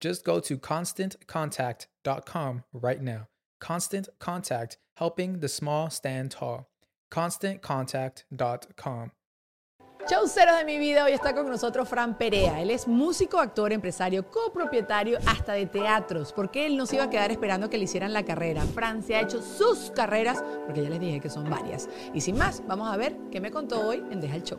Just go to constantcontact.com right now. Constant Contact, helping the small stand tall. ConstantContact.com. Chauceros de mi vida, hoy está con nosotros Fran Perea. Él es músico, actor, empresario, copropietario hasta de teatros, porque él no se iba a quedar esperando que le hicieran la carrera. Fran se ha hecho sus carreras, porque ya les dije que son varias. Y sin más, vamos a ver qué me contó hoy en Deja el Show.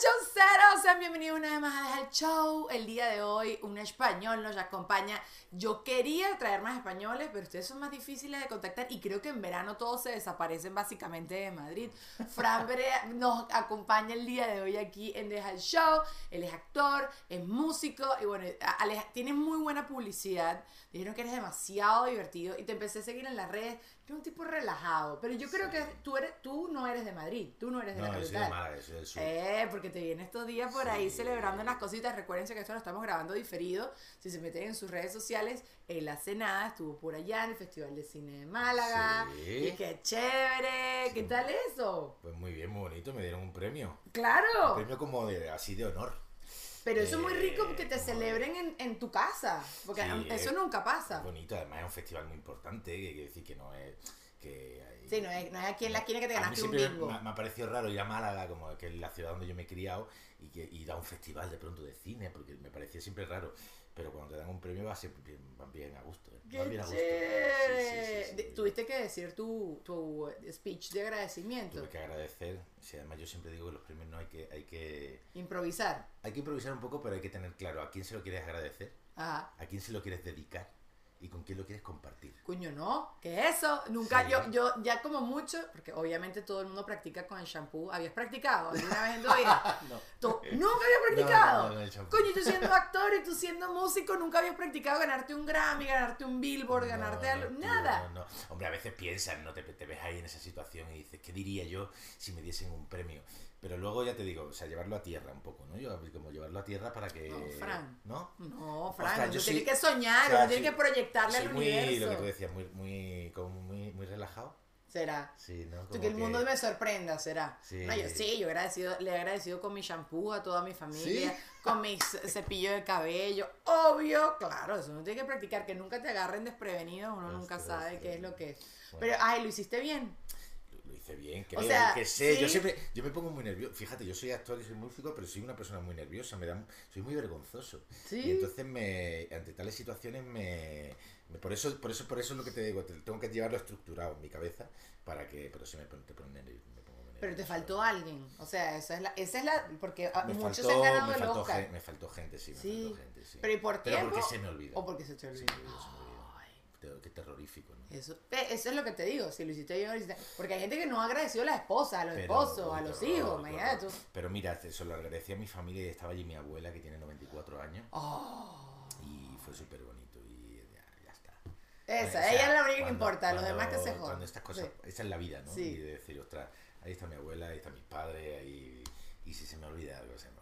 Chauceros, sean bienvenidos una vez más a Deja el Show. El día de hoy un español nos acompaña. Yo quería traer más españoles, pero ustedes son más difíciles de contactar y creo que en verano todos se desaparecen básicamente de Madrid. Fran Berea nos acompaña el día de hoy aquí en Deja el Show. Él es actor, es músico y bueno, tienes muy buena publicidad. Dijeron que eres demasiado divertido y te empecé a seguir en las redes. Eres un tipo relajado, pero yo creo que tú eres tú no eres de Madrid, tú no eres de No, la yo soy capital. de Málaga, soy del sur. Eh, porque te viene estos días por ahí celebrando unas cositas. Recuérdense que esto lo estamos grabando diferido. Si se meten en sus redes sociales, él hace nada, estuvo por allá en el Festival de Cine de Málaga. Sí. Y qué chévere. ¿Qué tal eso? Pues muy bien, muy bonito, me dieron un premio. Un Claro. premio como de, así de honor. Pero eso es muy Eh, rico que te celebren en, en tu casa. Porque Sí, eso es- nunca pasa. Bonito, además es un festival muy importante, que quiere decir que no es... Que hay- Sí, no es, no es aquí en la esquina que te ganaste un bingo. me, me ha parecido raro ir a Málaga, como que es la ciudad donde yo me he criado, y que ir a un festival de pronto de cine, porque me parecía siempre raro. Pero cuando te dan un premio va siempre bien, van bien a gusto. ¿eh? ¡Qué Van bien a gusto. Sí, sí, sí. Tuviste que decir tu, tu speech de agradecimiento. Tuve que agradecer. Además yo siempre digo que los premios no hay que... Hay que Improvisar. Hay que improvisar un poco, pero hay que tener claro a quién se lo quieres agradecer, Ajá. a quién se lo quieres dedicar y con quién lo quieres compartir. Coño, no, ¿qué es eso? Nunca, Sí. yo, yo ya como mucho, porque obviamente todo el mundo practica con el shampoo. ¿Habías practicado alguna vez en tu vida? No. Tú- ¿Nunca habías practicado? No, no, no. Coño, tú siendo actor y tú siendo músico, nunca habías practicado ganarte un Grammy, ganarte un Billboard, ganarte algo, nada. no, no. Hombre, a veces piensas, no te, te ves ahí en esa situación y dices, ¿qué diría yo si me diesen un premio? Pero luego ya te digo, o sea, llevarlo a tierra un poco, ¿no? Yo como llevarlo a tierra para que... No, Fran. ¿No? No, Fran, Ostras, yo tiene soy- que soñar, o sea, uno tiene soy- que proyectarle al muy, universo. lo que tú decías, muy, muy, como muy, muy relajado. Será. Sí, ¿no? Tú Como que el mundo me sorprenda, será. Sí. No, yo sí, yo agradecido, le he agradecido con mi shampoo a toda mi familia, ¿Sí? con mi cepillo de cabello. Obvio, claro, eso uno tiene que practicar, que nunca te agarren desprevenido, uno nunca Ostras, sabe qué es lo que es. Bueno. Pero, ay, lo hiciste bien. Bien, O creo, sea, que sé. sí. Yo siempre, yo me pongo muy nervioso. Fíjate, yo soy actor y soy músico, pero soy una persona muy nerviosa, me da, soy muy vergonzoso. Sí. Y entonces me, ante tales situaciones me, me- por eso, por eso, por eso es lo que te digo, te- tengo que llevarlo estructurado en mi cabeza para que, pero sí me, te pone nervioso, Pero te faltó alguien. O sea, esa es la, esa es la, porque ah, Me muchos faltó, se han ganado me el faltó, Oscar. me faltó gente, sí, me Sí. faltó gente, sí. Pero ¿y por Pero tiempo? porque se me olvida. O porque se te me olvida. Qué terrorífico, ¿no? Eso, eh, eso es lo que te digo, si lo hiciste bien o lo hiciste. Porque hay gente que no ha agradecido a la esposa, a los Pero, esposos, a los horror, hijos, imagínate tú. Pero mira, eso lo agradecí a mi familia y estaba allí mi abuela que tiene 94 años Oh. y fue súper bonito y ya, ya está. Esa, O sea, ella es la única que cuando- importa, los demás que se jodan. Cuando estas cosas, Sí. esa es la vida, ¿no? Sí. Y de decir, ostras, ahí está mi abuela, ahí está mi padre, ahí, y si se me olvida algo, se me olvida.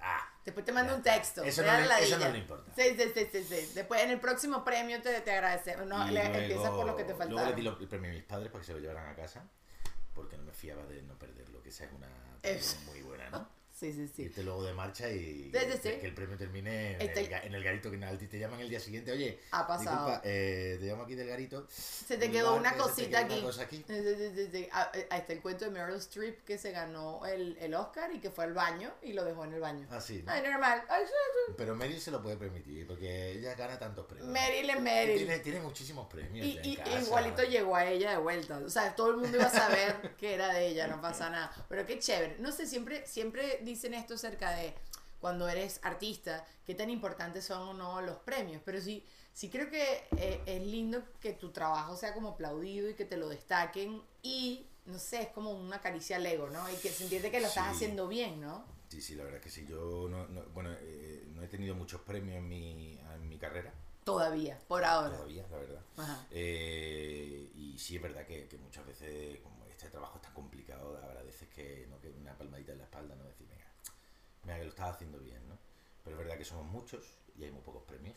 Ah, Después te mando un texto. Eso no le- eso no le importa. Sí, sí, sí, sí, sí. Después en el próximo premio te, te agradecemos. No, le, luego- empiezas por lo que te Luego le faltaba. di lo- el premio a mis padres para que se lo llevaran a casa, porque no me fiaba de no perderlo, que esa es una Es- muy buena, ¿no? Sí, sí, sí. Irte luego de marcha y que el premio termine en, Este- el, ga- en el garito que al te llaman el día siguiente, oye, Ha pasado. disculpa, eh, te llamo aquí del garito. Se te quedó una cosita quedó una aquí. cosa aquí. Sí. Ah, eh, Ahí está el cuento de Meryl Streep que se ganó el, el Oscar y que fue al baño y lo dejó en el baño. Ah, sí, ¿no? Ay, normal. Pero Meryl se lo puede permitir, porque ella gana tantos premios. Meryl es Meryl. Tiene, tiene muchísimos premios. Y, en casa. igualito llegó a ella de vuelta. O sea, todo el mundo iba a saber que era de ella, no pasa nada. Pero qué chévere. No sé, siempre, siempre dicen esto acerca de cuando eres artista, qué tan importantes son o no los premios. Pero sí, sí creo que eh, es lindo que tu trabajo sea como aplaudido y que te lo destaquen. Y, no sé, es como una caricia al ego, ¿no? Y que se entiende que lo estás Sí. haciendo bien, ¿no? Sí, sí, la verdad es que sí. Yo no, no- bueno, eh, no he tenido muchos premios en mi, en mi carrera, Todavía, por ahora. todavía, la verdad. Eh, y sí es verdad que, que muchas veces, como este trabajo es tan complicado, agradeces que, ¿no? que una palmadita en la espalda, no decir, venga, mira que lo estás haciendo bien, ¿no? Pero es verdad que somos muchos y hay muy pocos premios.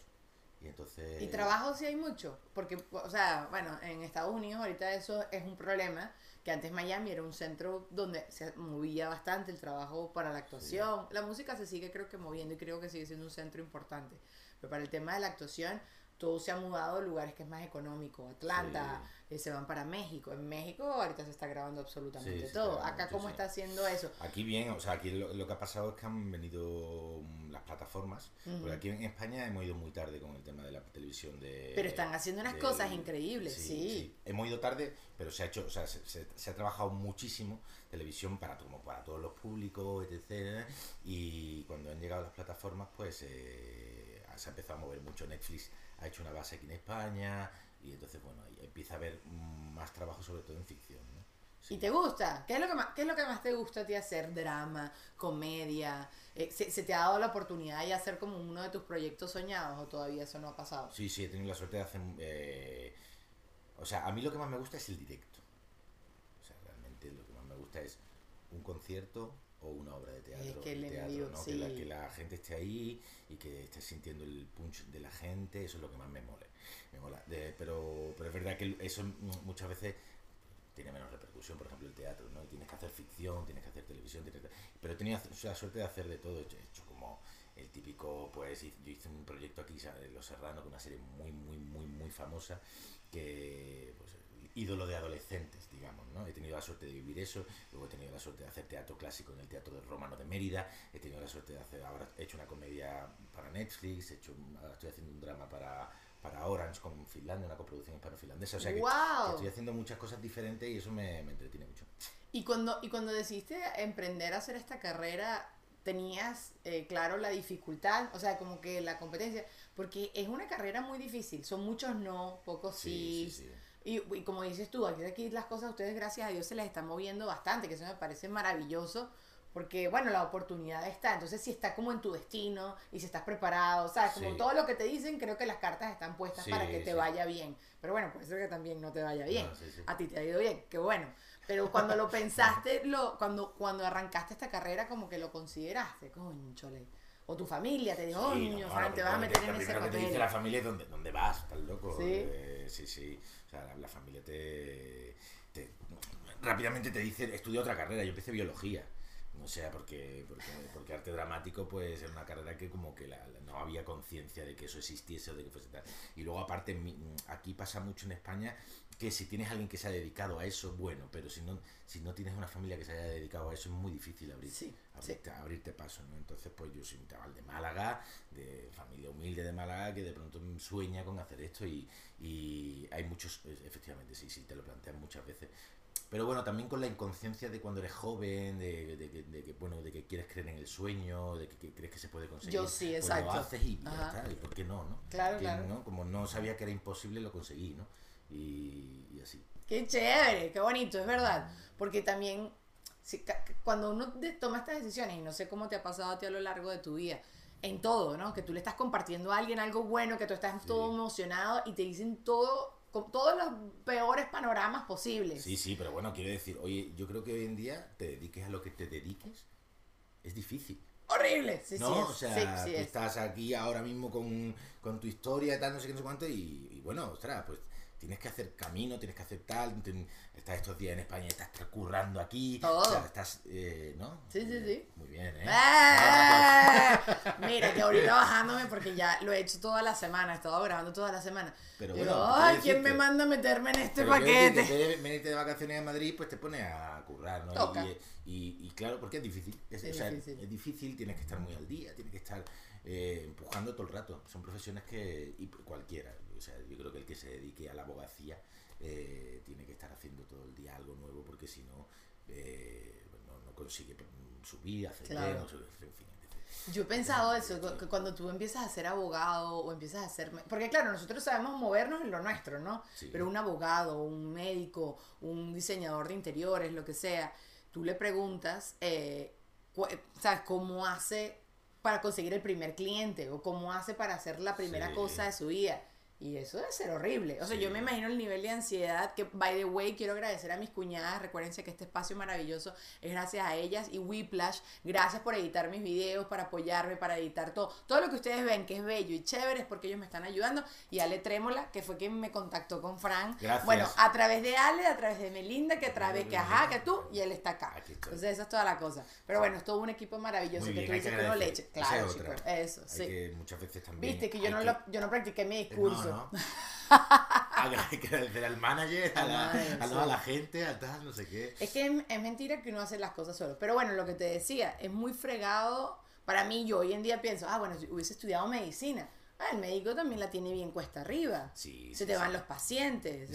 Y entonces... Y trabajo sí hay mucho, porque, o sea, bueno, en Estados Unidos ahorita eso es un problema, que antes Miami era un centro donde se movía bastante el trabajo para la actuación. La música se sigue creo que moviendo y creo que sigue siendo un centro importante. Pero para el tema de la actuación, todo se ha mudado a lugares que es más económico. Atlanta, eh, se van para México. En México ahorita se está grabando absolutamente Sí, todo. Acá, ¿cómo está haciendo eso? Aquí bien, o sea, aquí lo, lo que ha pasado es que han venido mm, las plataformas, porque aquí en España hemos ido muy tarde con el tema de la televisión de... Pero están haciendo unas cosas increíbles, sí. Hemos ido tarde, pero se ha hecho, o sea, se, se- se ha trabajado muchísimo televisión para, como para todos los públicos, etc. Y cuando han llegado las plataformas, pues eh, se ha empezado a mover mucho. Netflix ha hecho una base aquí en España y entonces, bueno, ahí empieza a haber más trabajo, sobre todo en ficción. ¿no? Sí. ¿Y te gusta? ¿Qué es lo que más, qué es lo que más te gusta a ti hacer? ¿Drama? ¿Comedia? Eh, ¿se, se te ha dado la oportunidad de hacer como uno de tus proyectos soñados o todavía eso no ha pasado? Sí, sí, he tenido la suerte de hacer... eh, o sea, a mí lo que más me gusta es el directo. O sea, realmente lo que más me gusta es un concierto o una obra de teatro. Es que el teatro, que, la, que la gente esté ahí y que esté sintiendo el punch de la gente, eso es lo que más me mola. Me mola. De- pero, pero es verdad que eso muchas veces tiene menos repercusión, por ejemplo, el teatro, ¿no? Tienes que hacer ficción, tienes que hacer televisión, tienes que- pero he tenido la suerte de hacer de todo, he hecho, he hecho como el típico, pues yo hice un proyecto aquí. Los Serrano, que es una serie muy, muy, muy, muy famosa, que, pues, ídolo de adolescentes, digamos, ¿no? He tenido la suerte de vivir eso, luego he tenido la suerte de hacer teatro clásico en el Teatro del Romano de Mérida, he tenido la suerte de hacer, ahora he hecho una comedia para Netflix, he hecho, ahora estoy haciendo un drama para, para Orange con Finlandia, una coproducción hispano-finlandesa, o sea que, que ¡Wow! estoy haciendo muchas cosas diferentes y eso me, me entretiene mucho. Y cuando, y cuando decidiste emprender a hacer esta carrera, ¿tenías eh, claro la dificultad? O sea, como que la competencia, porque es una carrera muy difícil, son muchos no, pocos sí. sí, sí. Y, y como dices tú, aquí, aquí las cosas a ustedes, gracias a Dios, se les están moviendo bastante, que eso me parece maravilloso, porque, bueno, la oportunidad está. Entonces, si está como en tu destino y si estás preparado, ¿sabes? Como Sí. todo lo que te dicen, creo que las cartas están puestas Sí, para que te sí. vaya bien. Pero bueno, puede ser que también no te vaya bien. No. A ti te ha ido bien, qué bueno. Pero cuando lo pensaste, lo, cuando, cuando arrancaste esta carrera, como que lo consideraste, conchole. O tu familia te dijo, Sí, no, lo te vas a meter en ese que te dice papel. la familia es dónde, dónde vas, estás loco. Sí. Eh, sí, sí. Sea, la, la familia te, te- Rápidamente te dice, estudia otra carrera. Yo empecé biología. O sea, porque, porque, porque arte dramático, pues era una carrera que como que la- la- no había conciencia de que eso existiese o de que fuese tal. Y luego, aparte, mi- aquí pasa mucho en España que si tienes alguien que se ha dedicado a eso, bueno, pero si no, si no tienes una familia que se haya dedicado a eso, es muy difícil abrir, Sí, abrirte, abrirte paso, ¿no? Entonces, pues yo soy un chaval de Málaga, de familia humilde de Málaga, que de pronto sueña con hacer esto y, y hay muchos, e- efectivamente, sí, sí, te lo plantean muchas veces. Pero bueno, también con la inconsciencia de cuando eres joven, de, de que- de que, bueno, de que quieres creer en el sueño, de que, que crees que se puede conseguir. Yo sí, pues exacto. lo haces y ya está, y por qué no, ¿no? Claro, Que, claro. ¿no? Como no sabía que era imposible, lo conseguí, ¿no? Y, y así. Qué chévere, qué bonito, es verdad. Porque también, si cuando uno de- toma estas decisiones, y no sé cómo te ha pasado a ti a lo largo de tu vida, en todo, ¿no? Que tú le estás compartiendo a alguien algo bueno, que tú estás Sí. todo emocionado y te dicen todo, con todos los peores panoramas posibles. Sí, sí, pero bueno, quiero decir, oye, yo creo que hoy en día te dediques a lo que te dediques, es difícil. horrible. Sí, ¿no? sí, o es. sea, sí, sí tú es. estás aquí ahora mismo con, con tu historia, tal, no sé qué, no sé cuánto, y, y bueno, ostras, pues tienes que hacer camino, tienes que hacer tal, ten- estás estos días en España, estás currando aquí, o sea, estás, eh, ¿no? Sí, sí, Eh, sí. Muy bien, ¿eh? ¡Eh! Mira, que ahorita bajándome porque ya lo he hecho toda la semana, he estado grabando toda la semana. Pero Digo, bueno, ay, ¿quién me manda a meterme en este Pero paquete? vez de venirte de vacaciones a Madrid, pues te pones a currar, ¿no? Toca. Y, y- y claro, porque es difícil. Es, Es o sea, difícil. es difícil, tienes que estar muy al día, tienes que estar eh, empujando todo el rato. Son profesiones que, y cualquiera, o sea, yo creo que el que se dedique a la abogacía eh, tiene que estar haciendo todo el día algo nuevo, porque si no, eh, no, no consigue subir, ascender, Claro. en fin. Yo he pensado eso, cu- que cuando tú empiezas a ser abogado o empiezas a ser... Porque claro, nosotros sabemos movernos en lo nuestro, ¿no? Sí. Pero un abogado, un médico, un diseñador de interiores, lo que sea, tú le preguntas, eh, cu- ¿sabes? ¿Cómo hace para conseguir el primer cliente? ¿O cómo hace para hacer la primera Sí. cosa de su vida? Y eso debe ser horrible. O sea, Sí. yo me imagino el nivel de ansiedad que, by the way, quiero agradecer a mis cuñadas. Recuérdense que este espacio maravilloso es gracias a ellas. Y Whiplash, gracias por editar mis videos, para apoyarme, para editar todo. Todo lo que ustedes ven que es bello y chévere es porque ellos me están ayudando. Y Ale Trémola, que fue quien me contactó con Fran. Gracias. Bueno, a través de Ale, a través de Melinda, que a través que ajá, que tú, y él está acá. Entonces, eso es toda la cosa. Pero bueno, es todo un equipo maravilloso que tú que dices que uno le eche. agradecer. Esa Claro, chicos. Eso, Hay sí. que muchas veces también. Viste que yo no, que- lo, yo no practiqué mi No, discurso. no. Que agradecer al manager, a la, a, la, a la gente, a tal, no sé qué. Es que es, es mentira que uno hace las cosas solo. Pero bueno, lo que te decía, es muy fregado. Para mí, yo hoy en día pienso, ah, bueno, si hubiese estudiado medicina. Ah, el médico también la tiene bien cuesta arriba. Sí, Se te sí. van los pacientes,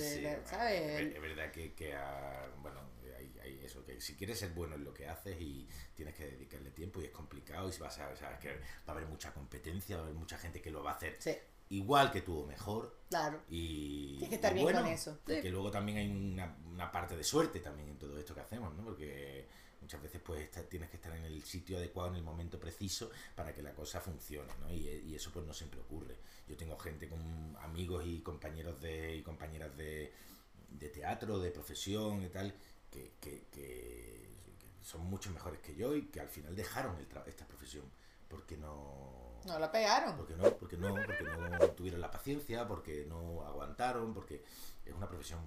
¿sabes? Es, verdad que, que ah, bueno, hay, hay eso, que si quieres ser bueno en lo que haces y tienes que dedicarle tiempo y es complicado y si vas a, sabes que va a haber mucha competencia, va a haber mucha gente que lo va a hacer Sí, igual que tú o mejor. claro. Y, Tienes que estar y bien bueno, con eso. Sí. que luego también hay una, una parte de suerte también en todo esto que hacemos, ¿no? Porque muchas veces pues esta- tienes que estar en el sitio adecuado, en el momento preciso para que la cosa funcione, ¿no? Y, y eso pues no siempre ocurre. Yo tengo gente con amigos y compañeros de, y compañeras de, de teatro, de profesión y tal, que, que- que- que son mucho mejores que yo y que al final dejaron el tra- esta profesión porque no No la pegaron. porque no, porque no, porque no tuvieron la paciencia, porque no aguantaron, porque es una profesión,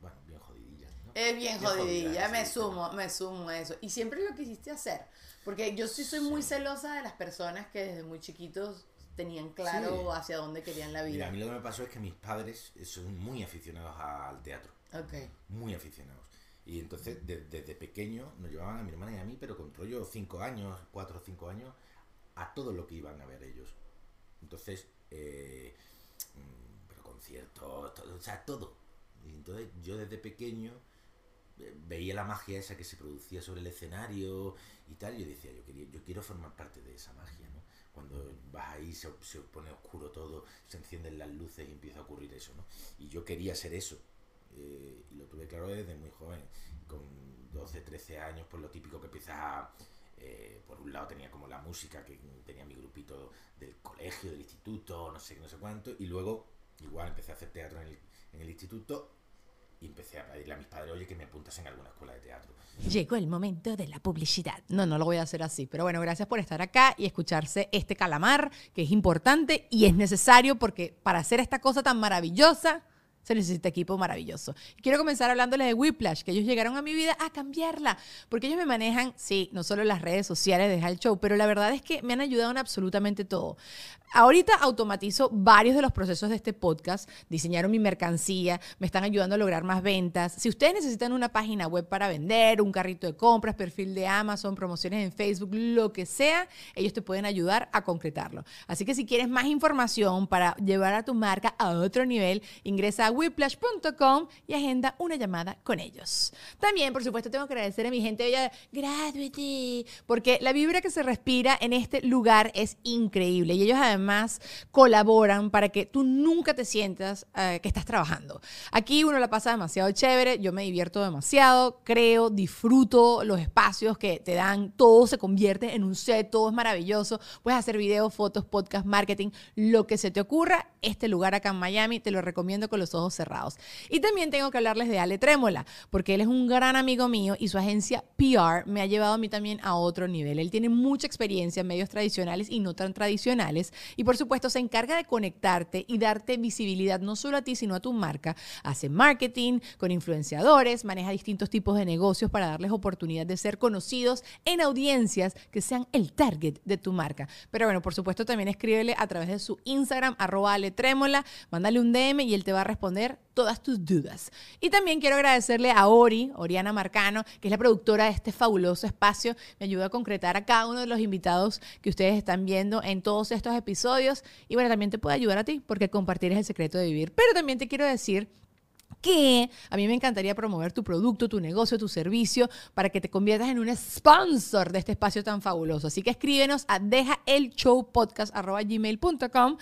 bueno, bien jodidilla. ¿no? Es bien Bien jodidilla, jodida, me sumo, me sumo a eso. Y siempre lo quisiste hacer. Porque yo sí soy muy Sí. celosa de las personas que desde muy chiquitos tenían claro Sí. hacia dónde querían la Mira, vida. a mí lo que me pasó es que mis padres son muy aficionados al teatro, Ok. muy aficionados. Y entonces, de- desde pequeño, nos llevaban a mi hermana y a mí, pero con rollo cinco años, cuatro o cinco años, a todo lo que iban a ver ellos. Entonces, eh, mm, pero conciertos, todo, o sea, todo. Y entonces yo desde pequeño eh, veía la magia esa que se producía sobre el escenario y tal, y yo decía, yo, yo quiero formar parte de esa magia, ¿no? Cuando vas ahí, se, se pone oscuro todo, se encienden las luces y empieza a ocurrir eso, ¿no? Y yo quería ser eso. eh, y lo tuve claro desde muy joven, con 12, 13 años, pues lo típico que empiezas a... eh, por un lado tenía como la música, que tenía mi grupito del colegio, del instituto, no sé no sé cuánto, y luego igual empecé a hacer teatro en el, en el instituto y empecé a pedirle a mis padres, oye, que me apuntas en alguna escuela de teatro. Llegó el momento de la publicidad. No, no lo voy a hacer así. Pero bueno, gracias por estar acá y escucharse este calamar, que es importante y es necesario porque para hacer esta cosa tan maravillosa se necesita equipo maravilloso. Quiero comenzar hablándoles de Whiplash, que ellos llegaron a mi vida a cambiarla, porque ellos me manejan, sí, no solo las redes sociales de Hal Show, pero la verdad es que me han ayudado en absolutamente todo. Ahorita automatizo varios de los procesos de este podcast, diseñaron mi mercancía, me están ayudando a lograr más ventas. Si ustedes necesitan una página web para vender, un carrito de compras, perfil de Amazon, promociones en Facebook, lo que sea, ellos te pueden ayudar a concretarlo. Así que si quieres más información para llevar a tu marca a otro nivel, ingresa a whiplash.com y agenda una llamada con ellos. También, por supuesto, tengo que agradecer a mi gente Graduate, porque la vibra que se respira en este lugar es increíble y ellos además colaboran para que tú nunca te sientas eh, que estás trabajando. Aquí uno la pasa demasiado chévere, yo me divierto demasiado, creo, disfruto los espacios que te dan, todo se convierte en un set, todo es maravilloso, puedes hacer videos, fotos, podcast, marketing, lo que se te ocurra, este lugar acá en Miami te lo recomiendo con los ojos cerrados. Y también tengo que hablarles de Ale Trémola, porque él es un gran amigo mío y su agencia PR me ha llevado a mí también a otro nivel. Él tiene mucha experiencia en medios tradicionales y no tan tradicionales y por supuesto se encarga de conectarte y darte visibilidad no solo a ti, sino a tu marca. Hace marketing con influenciadores, maneja distintos tipos de negocios para darles oportunidad de ser conocidos en audiencias que sean el target de tu marca. Pero bueno, por supuesto también escríbele a través de su Instagram, arroba Trémola, mándale un DM y él te va a responder todas tus dudas. Y también quiero agradecerle a Ori, Oriana Marcano, que es la productora de este fabuloso espacio. Me ayuda a concretar a cada uno de los invitados que ustedes están viendo en todos estos episodios. Y bueno, también te puede ayudar a ti, porque compartir es el secreto de vivir. Pero también te quiero decir que a mí me encantaría promover tu producto, tu negocio, tu servicio para que te conviertas en un sponsor de este espacio tan fabuloso. Así que escríbenos a dejaelshowpodcast.gmail.com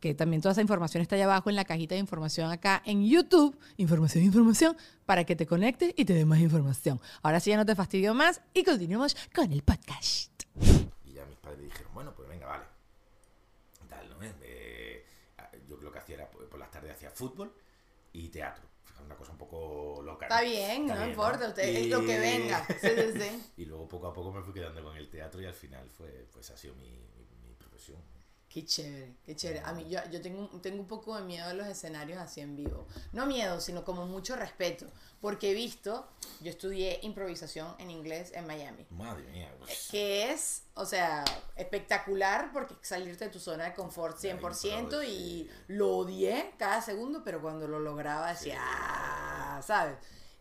que también toda esa información está allá abajo en la cajita de información acá en YouTube. Información, información, para que te conectes y te dé más información. Ahora sí ya no te fastidio más y continuemos con el podcast. Y ya mis padres dijeron, bueno, pues venga, vale. Tal, ¿no? Eh, yo lo que hacía era, por las tardes hacía fútbol y teatro una cosa un poco loca. Está bien, no importa, usted es lo que venga. Sí, sí, sí. y luego poco a poco me fui quedando con el teatro y al final fue, pues ha sido mi, mi, profesión. Qué chévere, qué chévere. A mí yo, yo tengo, tengo un poco de miedo a los escenarios así en vivo. No miedo, sino como mucho respeto. Porque he visto, yo estudié improvisación en inglés en Miami. Madre mía. Pues. Que es, o sea, espectacular porque salirte de tu zona de confort 100% y lo odié cada segundo, pero cuando lo lograba decía, ah", ¿sabes?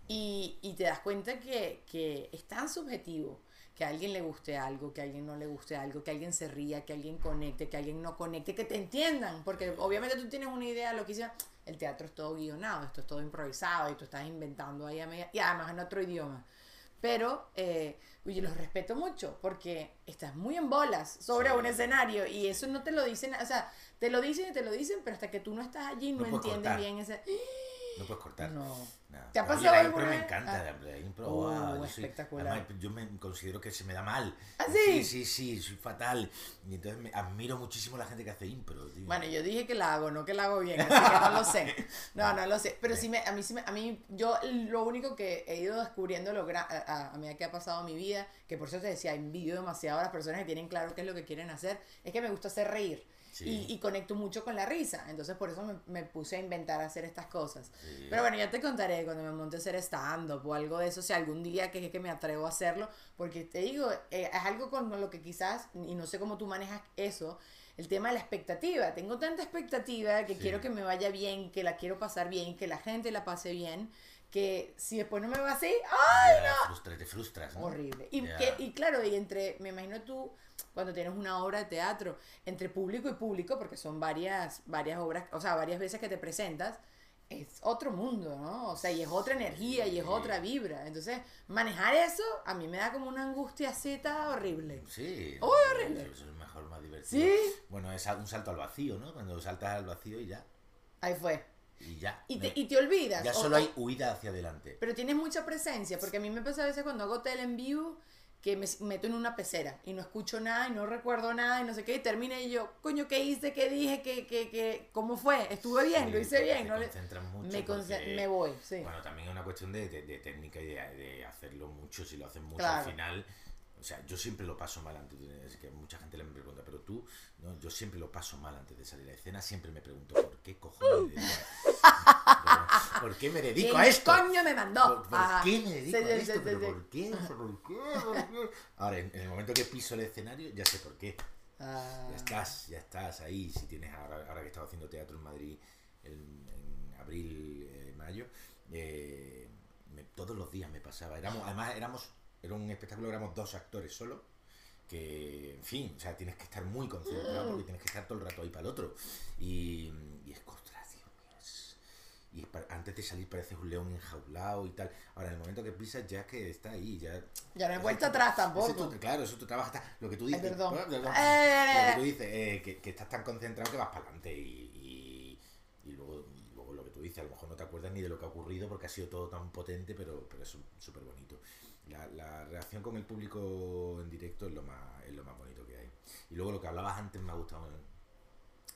Y, y, te das cuenta que, que es tan subjetivo que a alguien le guste algo, que a alguien no le guste algo, que alguien se ría, que alguien conecte, que alguien no conecte, que te entiendan, porque obviamente tú tienes una idea de lo que hicieron el teatro es todo guionado, esto es todo improvisado y tú estás inventando ahí a media, y además en otro idioma. Pero, eh, oye, los respeto mucho porque estás muy en bolas sobre un escenario y eso no te lo dicen, o sea, te lo dicen y te lo dicen, pero hasta que tú no estás allí no, entiendes bien ese... No puedes cortar. No. ¿Te ha pasado algo? Pero me encanta ah. la impro. Uh, yo espectacular. además, yo me considero que se me da mal. ¿Ah, sí? Sí, sí, sí, soy fatal. Y entonces me admiro muchísimo a la gente que hace impro. Bueno, yo dije que la hago, no que la hago bien, así que no lo sé. No, no lo sé. Pero sí, me, a mí sí me, a mí, yo lo único que he ido descubriendo lo a, a, medida que ha pasado mi vida, que por eso te decía, envidio demasiado a las personas que tienen claro qué es lo que quieren hacer, es que me gusta hacer reír. Y, conecto mucho con la risa. Entonces por eso me, puse a inventar hacer estas cosas. Pero bueno, ya te contaré cuando me monte a hacer stand-up o algo de eso, si algún día que, que me atrevo a hacerlo, porque te digo, eh, es algo con lo que quizás, y no sé cómo tú manejas eso, el tema de la expectativa. Tengo tanta expectativa que quiero que me vaya bien, que la quiero pasar bien, que la gente la pase bien que si después no me va así, ¡ay, no! te frustras. Horrible. Y, que, y claro, y entre, me imagino tú, cuando tienes una obra de teatro, entre público y público, porque son varias, varias obras, o sea, varias veces que te presentas, es otro mundo, ¿no? O sea, y es otra energía y es otra vibra. Entonces, manejar eso a mí me da como una angustia zeta horrible. Sí. Uy, horrible. Eso es mejor, más divertido. Sí. Bueno, es un salto al vacío, ¿no? Cuando saltas al vacío y ya. Ahí fue. Y ya. Y te, y te olvidas. Ya solo hay huida hacia adelante. Pero tienes mucha presencia, porque a mí me pasa a veces cuando hago tele en vivo que me meto en una pecera y no escucho nada y no recuerdo nada y no sé qué, y termina y yo, coño, ¿qué hice? ¿Qué dije? ¿Qué, qué, qué? ¿Cómo fue? ¿Estuve bien? ¿Lo hice bien? ¿no? mucho me, me voy, sí. Bueno, también es una cuestión de, de, técnica y de, de, hacerlo mucho, si lo hacen mucho al final o sea, yo siempre lo paso mal antes de, es que mucha gente le me pregunta, pero tú, ¿no? yo siempre lo paso mal antes de salir a escena, siempre me pregunto, ¿por qué cojones a, ¿Por qué me dedico a esto? coño me mandó? ¿Por, qué me dedico a esto? ¿Pero por qué? ¿Por qué? Ahora, en, el momento que piso el escenario, ya sé por qué. Ah. Ya estás, ya estás ahí. Si tienes ahora, ahora que he estado haciendo teatro en Madrid en, en abril, eh, mayo, eh, me, todos los días me pasaba. Éramos, además, éramos era un espectáculo, éramos dos actores solo, que, en fin, o sea, tienes que estar muy concentrado porque tienes que estar todo el rato ahí para el otro. Y, y es contra, y antes de salir pareces un león enjaulado y tal. Ahora, en el momento que pisas ya que está ahí, ya... Ya no hay vuelta atrás tampoco. claro, eso tu trabajo está... Lo que tú dices... perdón. Lo que eh. tú dices, eh, que, que, estás tan concentrado que vas para adelante y, y, luego, luego dices, a lo mejor no te acuerdas ni de lo que ha ocurrido porque ha sido todo tan potente, pero, pero es súper bonito la, la, reacción con el público en directo es lo, más, es lo más bonito que hay. Y luego lo que hablabas antes me ha gustado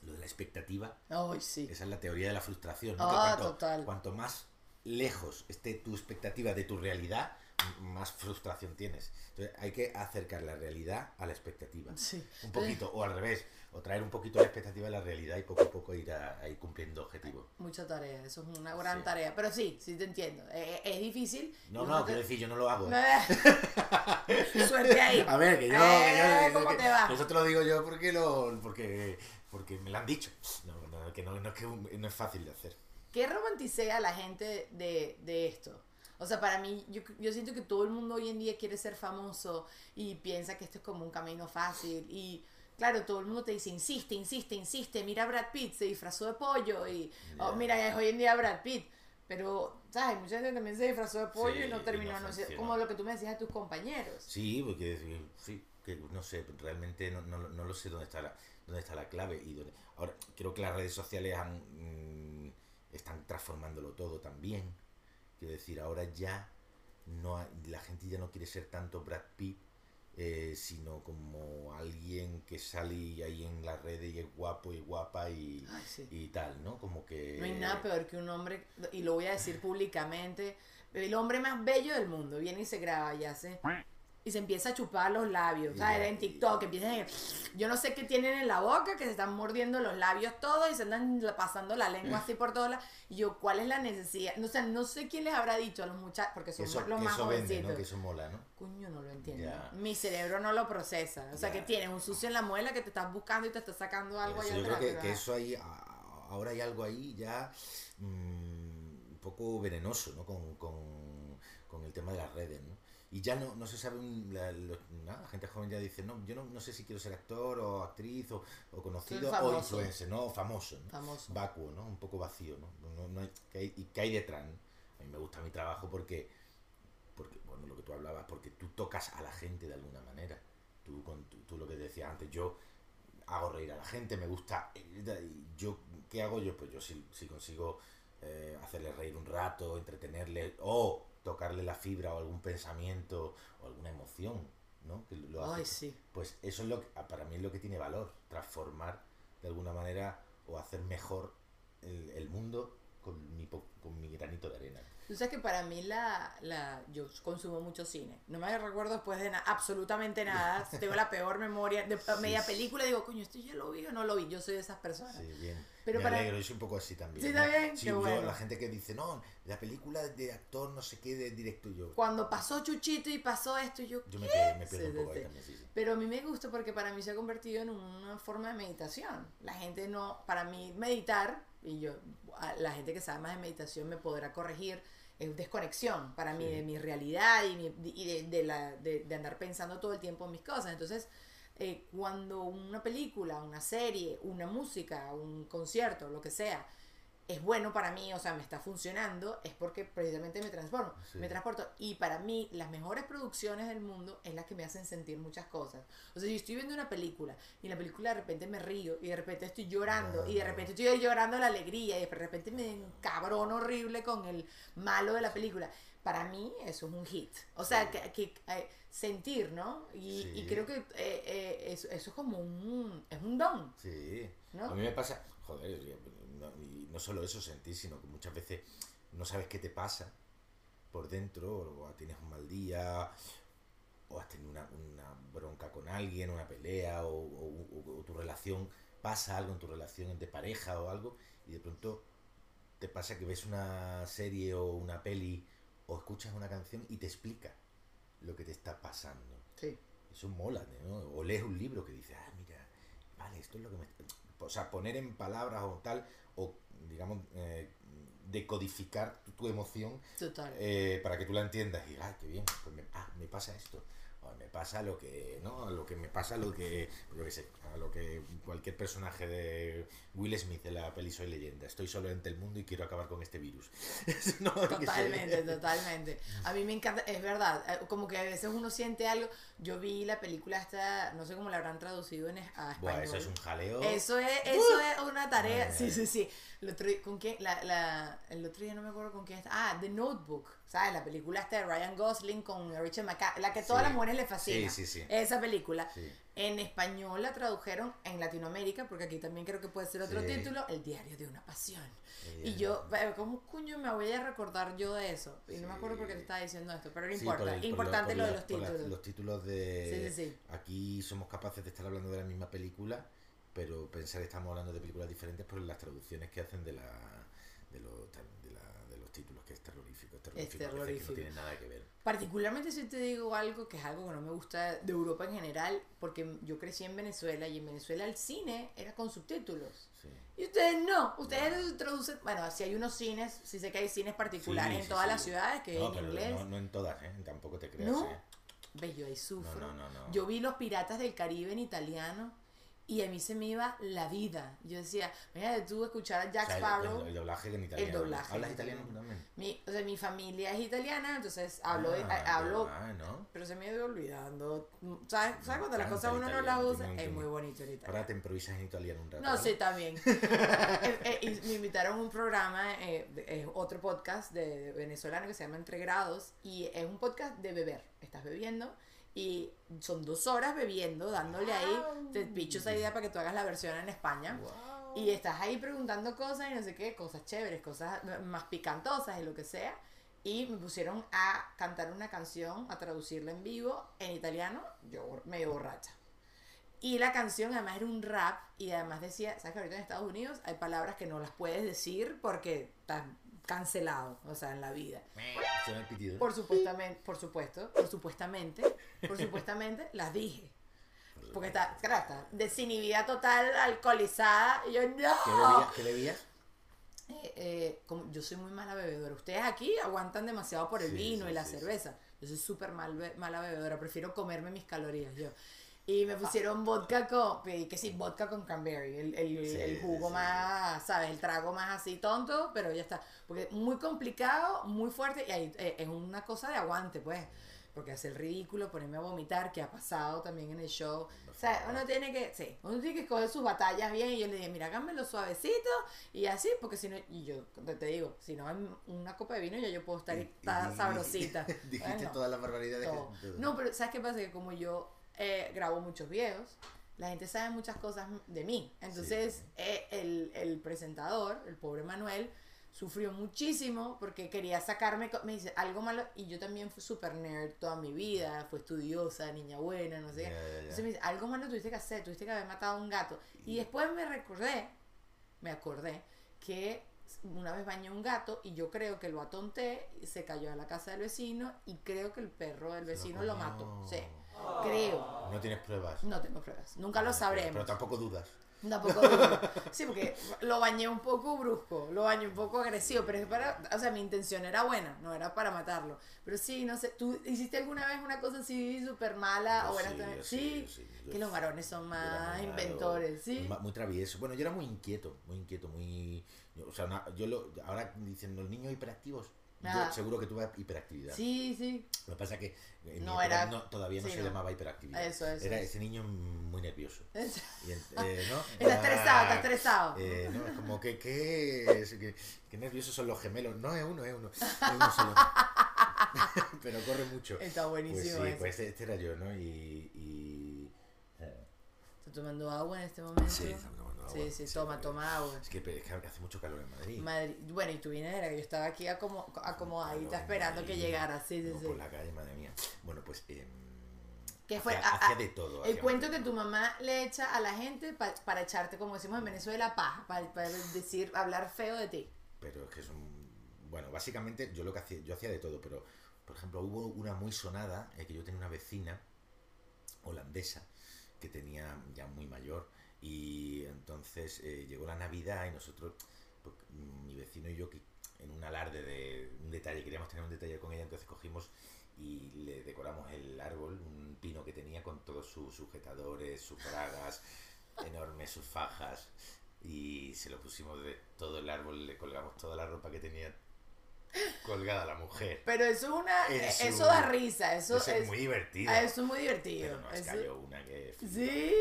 lo de la expectativa, Ay, sí. esa es la teoría de la frustración. ¿no? Ah, cuanto, total. cuanto más lejos esté tu expectativa de tu realidad, más frustración tienes. Entonces hay que acercar la realidad a la expectativa. Sí. Un poquito, o al revés, o traer un poquito la expectativa a la realidad y poco a poco ir, a, a ir cumpliendo objetivos. Mucha tarea, eso es una gran Sí. tarea. Pero sí, sí te entiendo. Eh, Es, difícil. No, no, quiero te- decir, yo no lo hago. ¿eh? Suerte ahí. A ver, que yo, Eh, que yo- ¿cómo que- te va? eso te lo digo yo porque lo, porque, porque me lo han dicho. No, no, que no, no es que no es fácil de hacer. ¿Qué romanticea la gente de, de esto? O sea, para mí, yo, yo siento que todo el mundo hoy en día quiere ser famoso y piensa que esto es como un camino fácil. Y claro, todo el mundo te dice, insiste, insiste, insiste. Mira a Brad Pitt, se disfrazó de pollo. Y oh, Ya. mira, es hoy en día Brad Pitt. Pero, ¿sabes? Mucha gente también se disfrazó de pollo Sí, y no terminó, no sé, como lo que tú me decías a tus compañeros. Sí, porque sí, que no sé, realmente no, no, no lo sé dónde está la, dónde está la clave y dónde. Ahora, creo que las redes sociales han, mm, están transformándolo todo también. Quiero decir, ahora ya no la gente ya no quiere ser tanto Brad Pitt, eh, sino como alguien que sale ahí en las redes y es guapo y guapa y, Ay, sí. y tal, ¿no? Como que... No hay nada peor que un hombre, y lo voy a decir públicamente, el hombre más bello del mundo viene y se graba y hace... Y se empieza a chupar los labios, ¿sabes? En TikTok, empiezan a... Yo no sé qué tienen en la boca, que se están mordiendo los labios todos y se andan pasando la lengua así por todos lados. Y yo, ¿cuál es la necesidad? No sé, no sé quién les habrá dicho a los muchachos, porque Que son eso, los más eso vende, jovencitos. ¿no? Que eso mola, ¿no? Coño, no lo entiendo. Mi cerebro no lo procesa. O sea, que tienes un sucio en la muela que te estás buscando y te está sacando algo allá yo creo que, eso hay, a- ahora hay algo ahí ya mm, un poco venenoso, ¿no? Con, con- con el tema de las redes, ¿no? Y ya no, no se sabe, un- la, nada, gente joven ya dice, no, yo no, no sé si quiero ser actor o actriz o, o conocido o influencer, ¿no? O famoso, ¿no? Famoso. Vacuo, ¿no? Un poco vacío, ¿no? No- no hay- ¿qué hay- ¿Y qué hay detrás? no? A mí me gusta mi trabajo porque, porque, bueno, lo que tú hablabas, porque tú tocas a la gente de alguna manera. Tú, con, tú, tú lo que decías antes, yo hago reír a la gente, me gusta. yo, ¿Qué hago yo? Pues yo si, si consigo eh, hacerle reír un rato, entretenerle o tocarle la fibra o algún pensamiento o alguna emoción, ¿no? Que lo hace- Ay, sí. Pues eso es lo que, para mí es lo que tiene valor, transformar de alguna manera o hacer mejor el, el mundo con mi, con mi granito de arena. Tú sabes que para mí la, la yo consumo mucho cine. No me recuerdo después de na- absolutamente nada. Tengo la peor memoria de media película. Digo, coño, esto ya lo vi o no lo vi. Yo soy de esas personas. Sí, bien. Pero me para- alegro, yo soy un poco así también. Sí, ¿no? también, Sí, qué yo, bueno. la gente que dice, no, la película de actor, no sé qué, de directo, yo, Cuando pasó Chuchito y pasó esto, yo... yo me, pierdo, me pierdo Sí, un sí, poco ahí también. Pero a mí me gusta porque para mí se ha convertido en una forma de meditación. La gente no, para mí meditar, y yo, a- la gente que sabe más de meditación me podrá corregir, es desconexión para mí de mi realidad y, mi- y de, de la, de, de andar pensando todo el tiempo en mis cosas. Entonces, eh, cuando una película, una serie, una música, un concierto, lo que sea, es bueno para mí, o sea, me está funcionando, es porque precisamente me transformo, Sí. me transporto. Y para mí, las mejores producciones del mundo es las que me hacen sentir muchas cosas. O sea, si estoy viendo una película y en la película de repente me río y de repente estoy llorando y de repente estoy llorando la alegría y de repente me encabrono horrible con el malo de la película. Para mí eso es un hit. O sea, que, que, eh, sentir, ¿no? Y, y creo que eh, eh, eso, eso es como un, es un don. Sí. ¿No? A mí me pasa, joder, y no, y no solo eso sentir, sino que muchas veces no sabes qué te pasa por dentro, o tienes un mal día, o has tenido una, una bronca con alguien, una pelea, o, o- o- o tu relación, pasa algo en tu relación de pareja o algo, y de pronto te pasa que ves una serie o una peli o escuchas una canción y te explica lo que te está pasando. Sí. Eso mola, ¿no? O lees un libro que dice, ah, mira, vale, esto es lo que me... O sea, poner en palabras o tal, o digamos, eh, decodificar tu, tu emoción Total. eh, para que tú la entiendas y, ay, qué bien, pues me, ah, me pasa esto. Me pasa lo que, ¿no? Lo que me pasa, lo que, yo qué sé, a lo que cualquier personaje de Will Smith de la peli Soy Leyenda. Estoy solo ante el mundo y quiero acabar con este virus. No. Totalmente, totalmente. A mí me encanta, es verdad, eh, como que a veces uno siente algo. Yo vi la película esta, no sé cómo la habrán traducido en, a español. Buah, eso es un jaleo. Eso es, eso es una tarea. Ay, Sí, sí, sí. El otro, ¿con quién? La, la, el otro día no me acuerdo con quién está. Ah, The Notebook. ¿Sabes? La película esta de Ryan Gosling con Richard McCann, la que a todas Sí. las mujeres les fascina. Sí, sí, sí. Esa película. En español la tradujeron en Latinoamérica, porque aquí también creo que puede ser otro título, El diario de una pasión. Y yo, ¿cómo cuño me voy a recordar yo de eso? Y no me acuerdo por qué te estaba diciendo esto, pero no importa. por el- por Importante por lo de los títulos. los títulos de... Sí, sí, sí. Aquí somos capaces de estar hablando de la misma película, pero pensar que estamos hablando de películas diferentes por las traducciones que hacen de la de los, de la- los títulos, que es terrorífico. Es terrorífico, a veces que terrorífico. no tiene nada que ver. Particularmente si te digo algo que es algo que no me gusta de Europa en general, porque yo crecí en Venezuela y en Venezuela el cine era con subtítulos. Sí. Y ustedes no, ustedes traducen, bueno, si hay unos cines, sí sé que hay cines particulares Sí, en sí, todas sí. las ciudades que No, en pero inglés. no, no en todas, ¿eh? Tampoco te creas, ¿No? ¿eh? Yo ahí sufro. No, no, no, no. Yo vi Los Piratas del Caribe en italiano y a mí se me iba la vida. Yo decía, mira, tú escuchar a Jack O sea, el- Sparrow. el, el doblaje en italiano. doblaje ¿Hablas en italiano también? Mi, o sea, mi familia es italiana, entonces hablo, Ah, hablo ah, ¿no? pero se me ido olvidando. ¿Sabes, ¿sabes cuando las cosas el uno no las usa? Es muy bonito el Ahora italiano. te improvisas en italiano un rato. No, sí, también. Eh, eh, me invitaron a un programa, eh, de- es otro podcast de, de venezolano que se llama Entre Grados y es un podcast de beber. Estás bebiendo y son dos horas bebiendo, dándole ahí, te picho esa idea para que tú hagas la versión en España. Guau. Y estás ahí preguntando cosas y no sé qué, cosas chéveres, cosas más picantosas y lo que sea. Y me pusieron a cantar una canción, a traducirla en vivo en italiano, yo medio borracha. Y la canción además era un rap y además decía, ¿sabes que ahorita en Estados Unidos hay palabras que no las puedes decir porque están cancelado, o sea, en la vida? Suena el pitido. Por supuestamente, por supuesto, por supuestamente, por supuestamente las dije. Porque está, claro, está desinhibida total, alcoholizada. Y yo, no. ¿Qué bebías? ¿Qué bebías? Eh, eh, como yo soy muy mala bebedora. Ustedes aquí aguantan demasiado por el Sí, vino sí, y la sí. cerveza. Yo soy súper mal, be- mala bebedora. Prefiero comerme mis calorías yo. Y me pusieron vodka con, pedí que sí, vodka con cranberry, el, el, Sí, el jugo sí. más, ¿sabes? El trago más así tonto, pero ya está. Porque muy complicado, muy fuerte, y ahí eh, es una cosa de aguante, pues. Porque hacer el ridículo, ponerme a vomitar, que ha pasado también en el show. O sea, uno tiene que, sí, uno tiene que escoger sus batallas bien. Y yo le dije, mira, háganmelo suavecito y así, porque si no, y yo te, digo, si no en una copa de vino, ya yo puedo estar Y- y- ta- y- sabrosita. Dijiste Bueno, todas las barbaridades. todo. que- de- No, pero ¿sabes qué pasa? Que como yo eh, grabo muchos videos, la gente sabe muchas cosas de mí. Entonces, eh, el, el presentador, el pobre Manuel, sufrió muchísimo porque quería sacarme, me dice algo malo, y yo también fui super nerd toda mi vida, fue estudiosa, niña buena, no sé ya. Entonces me dice, algo malo tuviste que hacer, tuviste que haber matado a un gato. Y después me recordé, me acordé, que una vez bañé un gato y yo creo que lo atonté, se cayó a la casa del vecino y creo que el perro del vecino lo mató. Sí, creo. No tienes pruebas. No tengo pruebas, nunca lo Pero- sabremos. Pero tampoco dudas. Tampoco dudo. Sí, porque lo bañé un poco brusco, lo bañé un poco agresivo, pero es para, o sea, mi intención era buena, no era para matarlo. Pero sí, no sé, ¿tú hiciste alguna vez una cosa así súper mala? Yo o sí, yo sí, sí, sí, que los varones son más inventores, sí. Muy travieso. Bueno, yo era muy inquieto, muy inquieto, muy... yo- o sea, yo lo, ahora dicen los niños hiperactivos. Yo seguro que tuve hiperactividad. Sí, sí. Lo que pasa es que en mi No era- no- todavía no sí, se no. llamaba hiperactividad. Eso, eso, Era eso. ese niño muy nervioso. Y en- eh, ¿no? Está estresado, está Ah, estresado. eh, no, es como que, que, que nerviosos son los gemelos. No es uno, es uno. Es uno solo. Pero corre mucho. Está Pues buenísimo sí, eso. pues este, este era yo, ¿no? Y. y eh, ¿Estás tomando agua en este momento? Sí, agua. Sí, sí, Sí, toma, toma agua. es, que, es que hace mucho calor en Madrid. Madrid. Bueno, y tú vienes de la que yo estaba aquí acomo- acomodadita esperando que llegara. Sí, sí, no, sí. Por la calle, madre mía. Bueno, pues. Eh, ¿Qué fue? Ah, de todo. El cuento que tu mamá le echa a la gente pa- para echarte, como decimos en Venezuela, paja, para, para decir, hablar feo de ti. pero es que son bueno básicamente yo lo que hacía yo hacía de todo pero por ejemplo hubo una muy sonada eh, que yo tenía una vecina holandesa que tenía ya muy mayor y entonces eh, llegó la navidad y nosotros pues, mi vecino y yo que en un alarde de un detalle queríamos tener un detalle con ella entonces cogimos y le decoramos el árbol un pino que tenía con todos sus sujetadores sus bragas enormes sus fajas y se lo pusimos de todo el árbol, le colgamos toda la ropa que tenía colgada la mujer. Pero eso es una, Es eso da risa, eso, Eso es, es muy divertido. ah, eso es muy divertido. pero nos eso- cayó una que... Sí.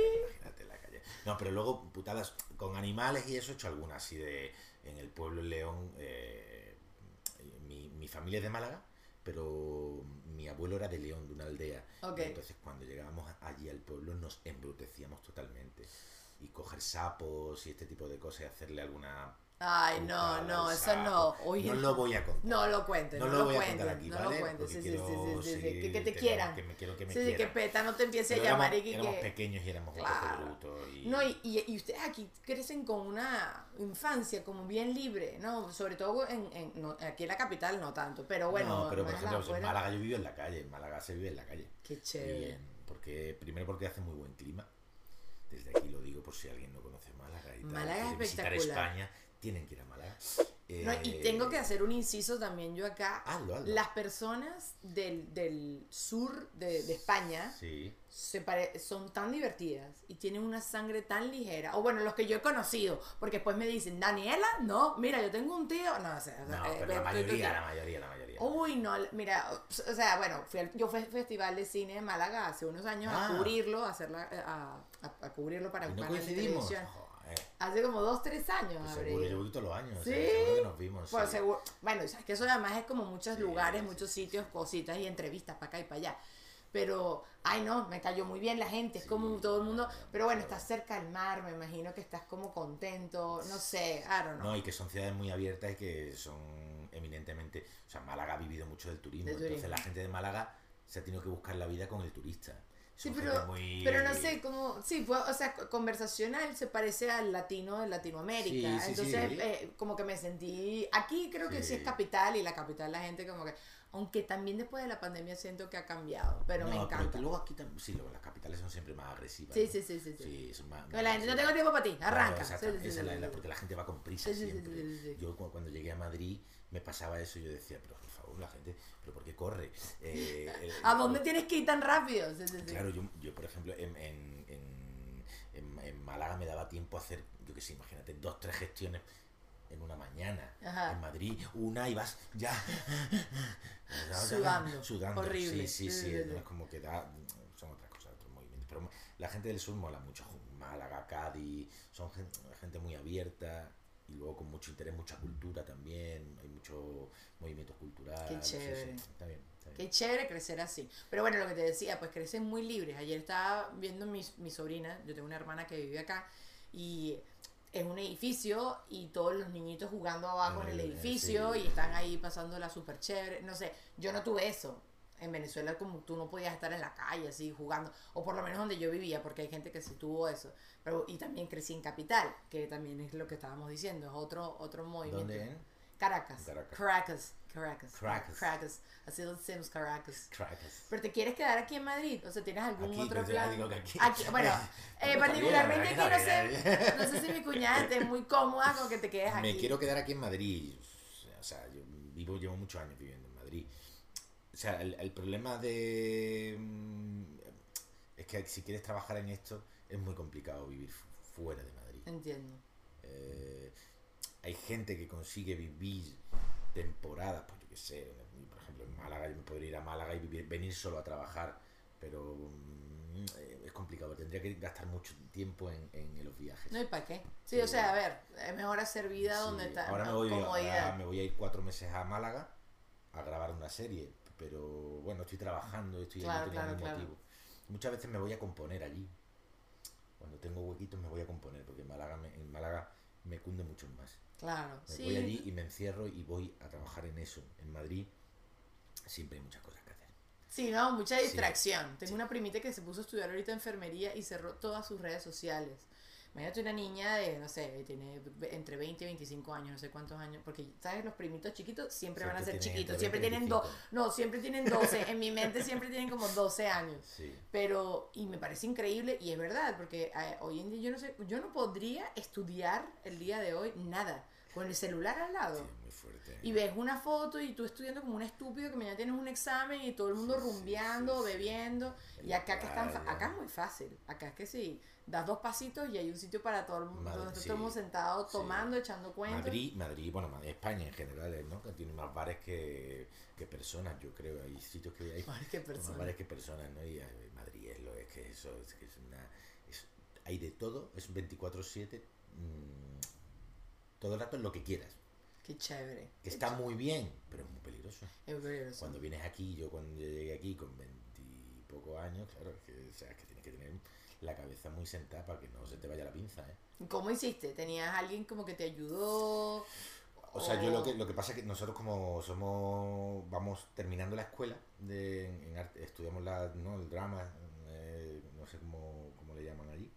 No, pero luego putadas con animales y eso he hecho algunas así de... En el pueblo en León, eh, mi, mi familia es de Málaga, pero mi abuelo era de León, de una aldea. Entonces cuando llegábamos allí al pueblo nos embrutecíamos totalmente. Y coger sapos y este tipo de cosas y hacerle alguna... Ay, no, no, eso no. Oye, no lo voy a contar. No lo cuentes, No no, lo voy a cuentes, contar aquí, no ¿vale? lo cuentes, sí, sí, sí, sí, sí, que, te quieran. que me quiero que me sí, sí, que peta no te empiece Pero a llamar éramos, y que... éramos que- pequeños y éramos Claro. Y... No, y, y, y ustedes aquí crecen con una infancia como bien libre, ¿no? Sobre todo en, en- no, aquí en la capital no tanto, pero bueno, no, pero por a ejemplo, pues, en Málaga yo vivo en la calle, en Málaga se vive en la calle. Qué chévere. Porque, primero porque hace muy buen clima. Desde aquí lo digo por si alguien no conoce Málaga y tal. Málaga es espectacular. España, tienen que ir a Málaga. No, y Eh, tengo que hacer un inciso también yo acá. Hazlo, hazlo. Las personas del, del sur de, de España Sí. se pare- son tan divertidas y tienen una sangre tan ligera. O bueno, los que yo he conocido, porque después me dicen, Daniela, no, mira, yo tengo un tío. No, o sea, No, eh, pero la tú- tú- mayoría, la mayoría, la mayoría. Uy, no, mira, o sea, bueno, fui al- yo fui al Festival de Cine de Málaga hace unos años a Ah. cubrirlo, a, hacerla, a, a- a cubrirlo para. Joder, Hace como dos, tres años. pues seguro, yo voy todos los años. o Sí. sea, seguro que nos vimos. Pues sí. seguro, bueno, es que eso además es como muchos Sí, lugares, muchos sitios, cositas y entrevistas para acá y para allá. Pero, ay no, me cayó muy bien la gente, es como todo el mundo, pero bueno, estás cerca del mar, me imagino que estás como contento, no sé, I don't know. No, y que son ciudades muy abiertas y que son eminentemente. O sea, Málaga ha vivido mucho del turismo. Del Entonces turismo. la gente de Málaga se ha tenido que buscar la vida con el turista. Sí, pero, muy- pero no sé, como, sí, pues, o sea, conversacional se parece al latino de Latinoamérica. Sí, sí, Entonces, sí. eh, como que me sentí, aquí creo que sí es capital y la capital la gente como que, aunque también después de la pandemia siento que ha cambiado, pero me encanta. que luego aquí también. Sí, luego las capitales son siempre más agresivas. Sí, ¿no? sí, sí, sí, sí. Sí, son más. Que más la gente, no tengo tiempo para ti, Claro, arranca. sí, esa es la, porque la gente va con prisa siempre. Yo cu- cuando llegué a Madrid me pasaba eso y yo decía, pero la gente, pero ¿por qué corre? Eh, ¿A dónde tienes que ir tan rápido? Sí, sí, sí. Claro, yo, yo por ejemplo, en, en, en, en- en Málaga me daba tiempo a hacer, yo qué sé, imagínate, dos, tres gestiones en una mañana. Ajá. En Madrid, una y vas ya. Sudando. Sudando. Horrible. Sí, sí, Sí, sí. sí, sí. no es como que da. Son otras cosas, otros movimientos. Pero la gente del sur mola mucho. Málaga, Cádiz, son gente, gente muy abierta. Y luego con mucho interés, mucha cultura también. Hay mucho movimiento cultural. Qué chévere. Está bien. Está bien. Qué chévere crecer así. Pero bueno, lo que te decía, pues crecen muy libres. Ayer estaba viendo mi, mi sobrina, yo tengo una hermana que vive acá, y es un edificio y todos los niñitos jugando abajo en el Eh, edificio sí. y están ahí pasándola súper chévere. No sé, yo no tuve eso. En Venezuela como tú no podías estar en la calle así jugando, o por lo menos donde yo vivía, porque hay gente que sí tuvo eso. Pero, y también crecí en Capital, que también es lo que estábamos diciendo, es otro, otro movimiento. ¿Dónde? Caracas. Caracas. Caracas. Caracas. Caracas. Caracas. Así lo decimos Caracas. Caracas. ¿Pero te quieres quedar aquí en Madrid? O sea, ¿tienes algún Aquí, otro plan? digo que aquí. bueno, eh, particularmente aquí no sé, no sé si mi cuñada esté muy cómoda con que te quedes aquí. Me quiero quedar aquí en Madrid. O sea, yo vivo, llevo muchos años viviendo en Madrid. O sea, el, el problema de. mm, Es que si quieres trabajar en esto, es muy complicado vivir fu- fuera de Madrid. Entiendo. Eh, hay gente que consigue vivir temporadas, pues yo qué sé, por ejemplo en Málaga, yo me podría ir a Málaga y vivir, venir solo a trabajar, pero mm, eh, es complicado, tendría que gastar mucho tiempo en, en los viajes. No, ¿y para qué? Sí, Sí. o sea, a ver, es mejor hacer vida Sí, donde está ahora ahora me voy a ir cuatro meses a Málaga a grabar una serie, pero bueno, estoy trabajando, estoy Claro, no claro, motivo. Muchas veces me voy a componer allí. Cuando tengo huequitos me voy a componer, porque en Málaga me, en Málaga me cunde mucho más. Claro, Me sí. voy allí y me encierro y voy a trabajar en eso. En Madrid siempre hay muchas cosas que hacer. Sí, no, mucha Sí. distracción. Tengo Sí. una primita que se puso a estudiar ahorita enfermería y cerró todas sus redes sociales. Imagínate una niña de, no sé, tiene entre 20 y 25 años, no sé cuántos años, porque, ¿sabes? Los primitos chiquitos siempre, van a ser chiquitos, siempre 20 y tienen dos, 25. no, siempre tienen 12, en mi mente siempre tienen como 12 años. Sí. Pero, y me parece increíble, y es verdad, porque eh, hoy en día yo no sé, yo no podría estudiar el día de hoy nada, con el celular al lado. Sí, muy fuerte. Y ves una foto y tú estudiando como un estúpido que mañana tienes un examen y todo el mundo Sí, rumbeando, sí, bebiendo. En Y acá que están, acá es muy fácil. Acá es que sí, das dos pasitos y hay un sitio para todo el mundo, donde está sí, todo el mundo sentado sí. tomando, echando cuentos. Madrid, Madrid, bueno, Madrid, España en general. ¿no? Que tiene más bares que, que personas, yo creo. Hay sitios que hay Ay, qué más persona. bares que personas, ¿no? Y eh, Madrid es lo es que eso es que es una es- hay de todo, es un 24/7 mm, todo el rato es lo que quieras. Qué chévere. Que está muy bien, pero es muy peligroso. Es peligroso. Cuando vienes aquí, yo cuando llegué aquí con veintipocos años, claro, que, o sea, que tienes que tener la cabeza muy sentada para que no se te vaya la pinza, ¿eh? ¿Cómo hiciste? ¿Tenías alguien como que te ayudó? O sea, yo lo que, lo que pasa es que nosotros como somos, vamos terminando la escuela, de, en arte, estudiamos la, ¿no? el drama, eh, no sé cómo, cómo le llaman allí,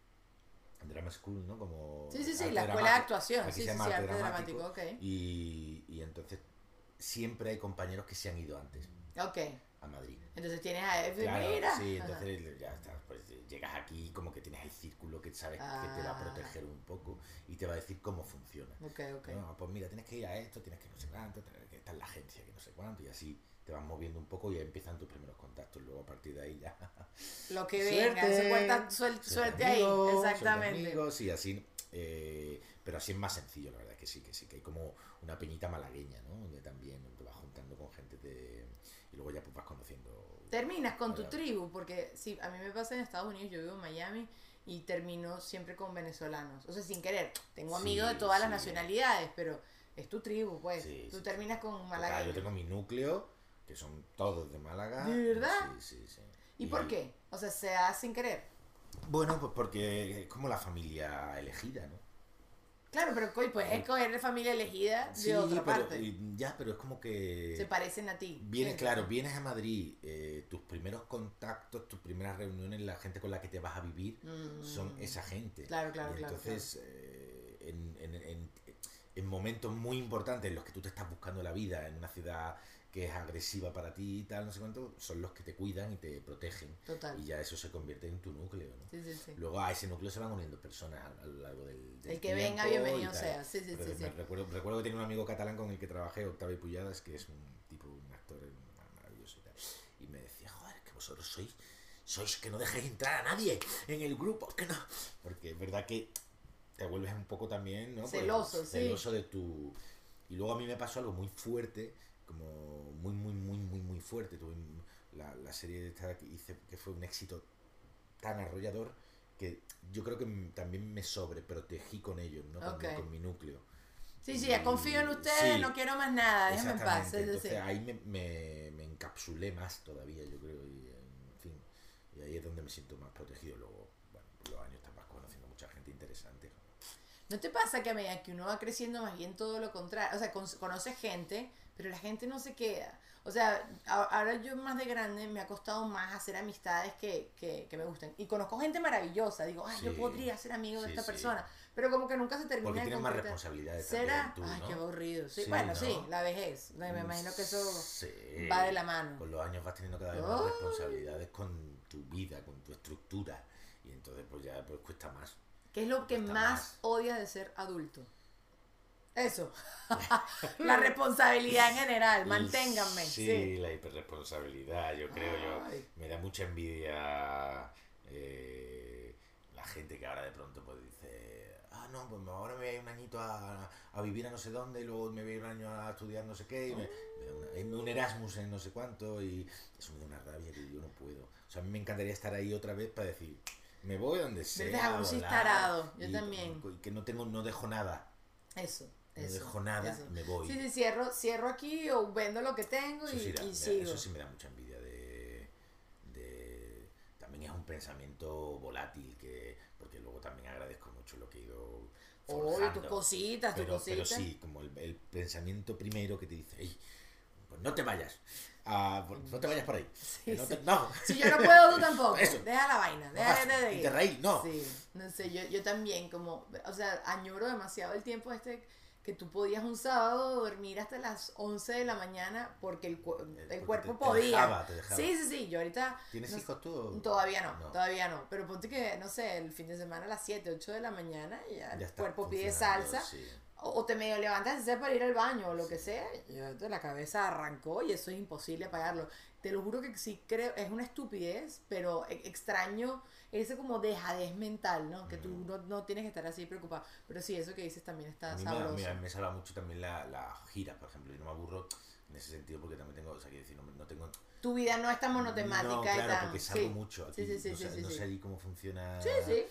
drama school, ¿no? Como Sí, sí, sí, la escuela de actuación. Aquí Sí, se sí, sí, llama arte arte dramático, dramático. ok. Y, y entonces siempre hay compañeros que se han ido antes Ok. a Madrid. Entonces tienes a F, Claro, mira. sí, Ajá. entonces ya está, pues llegas aquí como que tienes el círculo que sabes que te va a Ah. proteger un poco y te va a decir cómo funciona. Ok, ok. No, pues mira, tienes que ir a esto, tienes que no sé cuánto, que estar en la agencia, que no sé cuánto, y así te vas moviendo un poco y ahí empiezan tus primeros contactos. Luego a partir de ahí ya. Lo que Suerte. venga, se cuenta, suel- Suerte ahí. Exactamente. amigos, y así. eh, pero así es más sencillo, la verdad que sí, que sí, que hay como una peñita malagueña, ¿no? Donde también te vas juntando con gente de. Y luego ya pues vas conociendo. Terminas con tu Claro. tribu, porque sí, a mí me pasa en Estados Unidos, yo vivo en Miami y termino siempre con venezolanos. O sea, sin querer. Tengo Sí, amigos de todas las sí. nacionalidades, pero es tu tribu, pues. Sí, Tú sí, terminas con malagueños. yo tengo mi núcleo, que son todos de Málaga. ¿De verdad? Sí, sí, sí. ¿Y por qué? O sea, se sin querer. Bueno, pues porque es como la familia elegida, ¿no? Claro, pero pues escoger de familia elegida de Sí, otra pero, parte. y ya, pero es como que... Se parecen a ti. Vienes, claro, vienes a Madrid, eh, tus primeros contactos, tus primeras reuniones, la gente con la que te vas a vivir Mm. son esa gente. Claro, claro, Y claro, entonces, eh, en, en- en- en momentos muy importantes en los que tú te estás buscando la vida en una ciudad que es agresiva para ti y tal, no sé cuánto, son los que te cuidan y te protegen. Total. Y ya eso se convierte en tu núcleo, ¿no? Sí, sí, sí. Luego a ese núcleo se van uniendo personas a, a lo largo del, del El que venga, bienvenido sea. Sí, sí, Pero sí, me sí. Recuerdo, recuerdo que tenía un amigo catalán con el que trabajé, Octavio Pulladas, que es un tipo, un actor maravilloso y tal. Y me decía, joder, que vosotros sois, sois que no dejéis entrar a nadie en el grupo, que no. Porque es verdad que te vuelves un poco también, ¿no? Pues, Celoso, sí. Celoso de tu... Y luego a mí me pasó algo muy fuerte, como muy, muy, muy, muy, muy fuerte. Tuve la, la serie esta que hice, que fue un éxito tan arrollador, que yo creo que también me sobreprotegí con ellos, ¿no? Con, Ok. con mi núcleo. Sí, sí, confío en ustedes, Sí. no quiero más nada, déjenme en paz. Entonces sí. ahí me, me, me encapsulé más todavía, yo creo, y en fin, y ahí es donde me siento más protegido. Luego, bueno, los años te vas conociendo mucha gente interesante. ¿No te pasa que a medida que uno va creciendo más bien todo lo contrario? O sea, con- conoces gente, pero la gente no se queda. O sea, ahora yo más de grande me ha costado más hacer amistades que, que, que me gusten. Y conozco gente maravillosa. Digo, ay, yo podría ser amigo de Sí, esta sí. persona. Pero como que nunca se termina Porque tienes más responsabilidades ¿Será? también tú, ay, ¿no? qué aburrido. Sí, bueno, ¿no? sí, la vejez. Me imagino que eso va de la mano. Con los años vas teniendo cada vez más Ay. responsabilidades con tu vida, con tu estructura. Y entonces pues ya pues cuesta más. ¿Qué es lo que más, más. odias de ser adulto? Eso. la responsabilidad en general. Manténganme. Sí, Sí. la hiperresponsabilidad, yo creo. Yo, me da mucha envidia eh, la gente que ahora de pronto pues dice, ah, no, pues ahora me voy a ir un añito a, a vivir a no sé dónde y luego me voy a ir un año a estudiar no sé qué y me, me me- un Erasmus en no sé cuánto y eso me da una rabia que yo no puedo. O sea, a mí me encantaría estar ahí otra vez para decir, me voy donde sea. ¿Verdad? a Un yo también. y que no tengo, no dejo nada. Eso. No eso, dejo nada, eso. me voy. Sí, sí, cierro, cierro aquí o vendo lo que tengo Eso y, sí, da- y sigo. eso sí me da mucha envidia de, de- También es un pensamiento volátil, que porque luego también agradezco mucho lo que he ido forjando. tus cositas, tus pero, pero cositas. sí, como el, el pensamiento primero que te dice, "Ey, pues no te vayas, ah, pues no te vayas por ahí. no, sí. no. Si yo no puedo, tú tampoco. Eso. Deja la vaina, No déjate vas, de y ir. te reí, no. Sí, no sé, yo, yo también como, o sea, añoro demasiado el tiempo este que tú podías un sábado dormir hasta las 11 de la mañana porque el, cu- el porque cuerpo te- te podía. dejaba, te dejaba. Sí, sí, sí, yo ahorita... ¿Tienes no- hijos tú? Todavía no, No. todavía no. Pero ponte que, no sé, el fin de semana a las 7, 8 de la mañana y ya, Ya el cuerpo pide salsa. sí. O, o te medio levantas y para ir al baño o lo que sea. Y la cabeza arrancó y eso es imposible apagarlo. Te lo juro que sí creo, es una estupidez, pero e- extraño ese como dejadez mental, ¿no? Que tú Mm. no, no tienes que estar así preocupado. Pero sí, eso que dices también está A mí me, sabroso. me, me salva mucho también la, la gira, por ejemplo. Yo no me aburro en ese sentido porque también tengo, o sea, quiero decir, no, no tengo... Tu vida no es tan monotemática no, y claro, tan... porque salgo sí. mucho aquí. Sí, sí, sí, no sé, no sé allí cómo funciona... Sí, sí.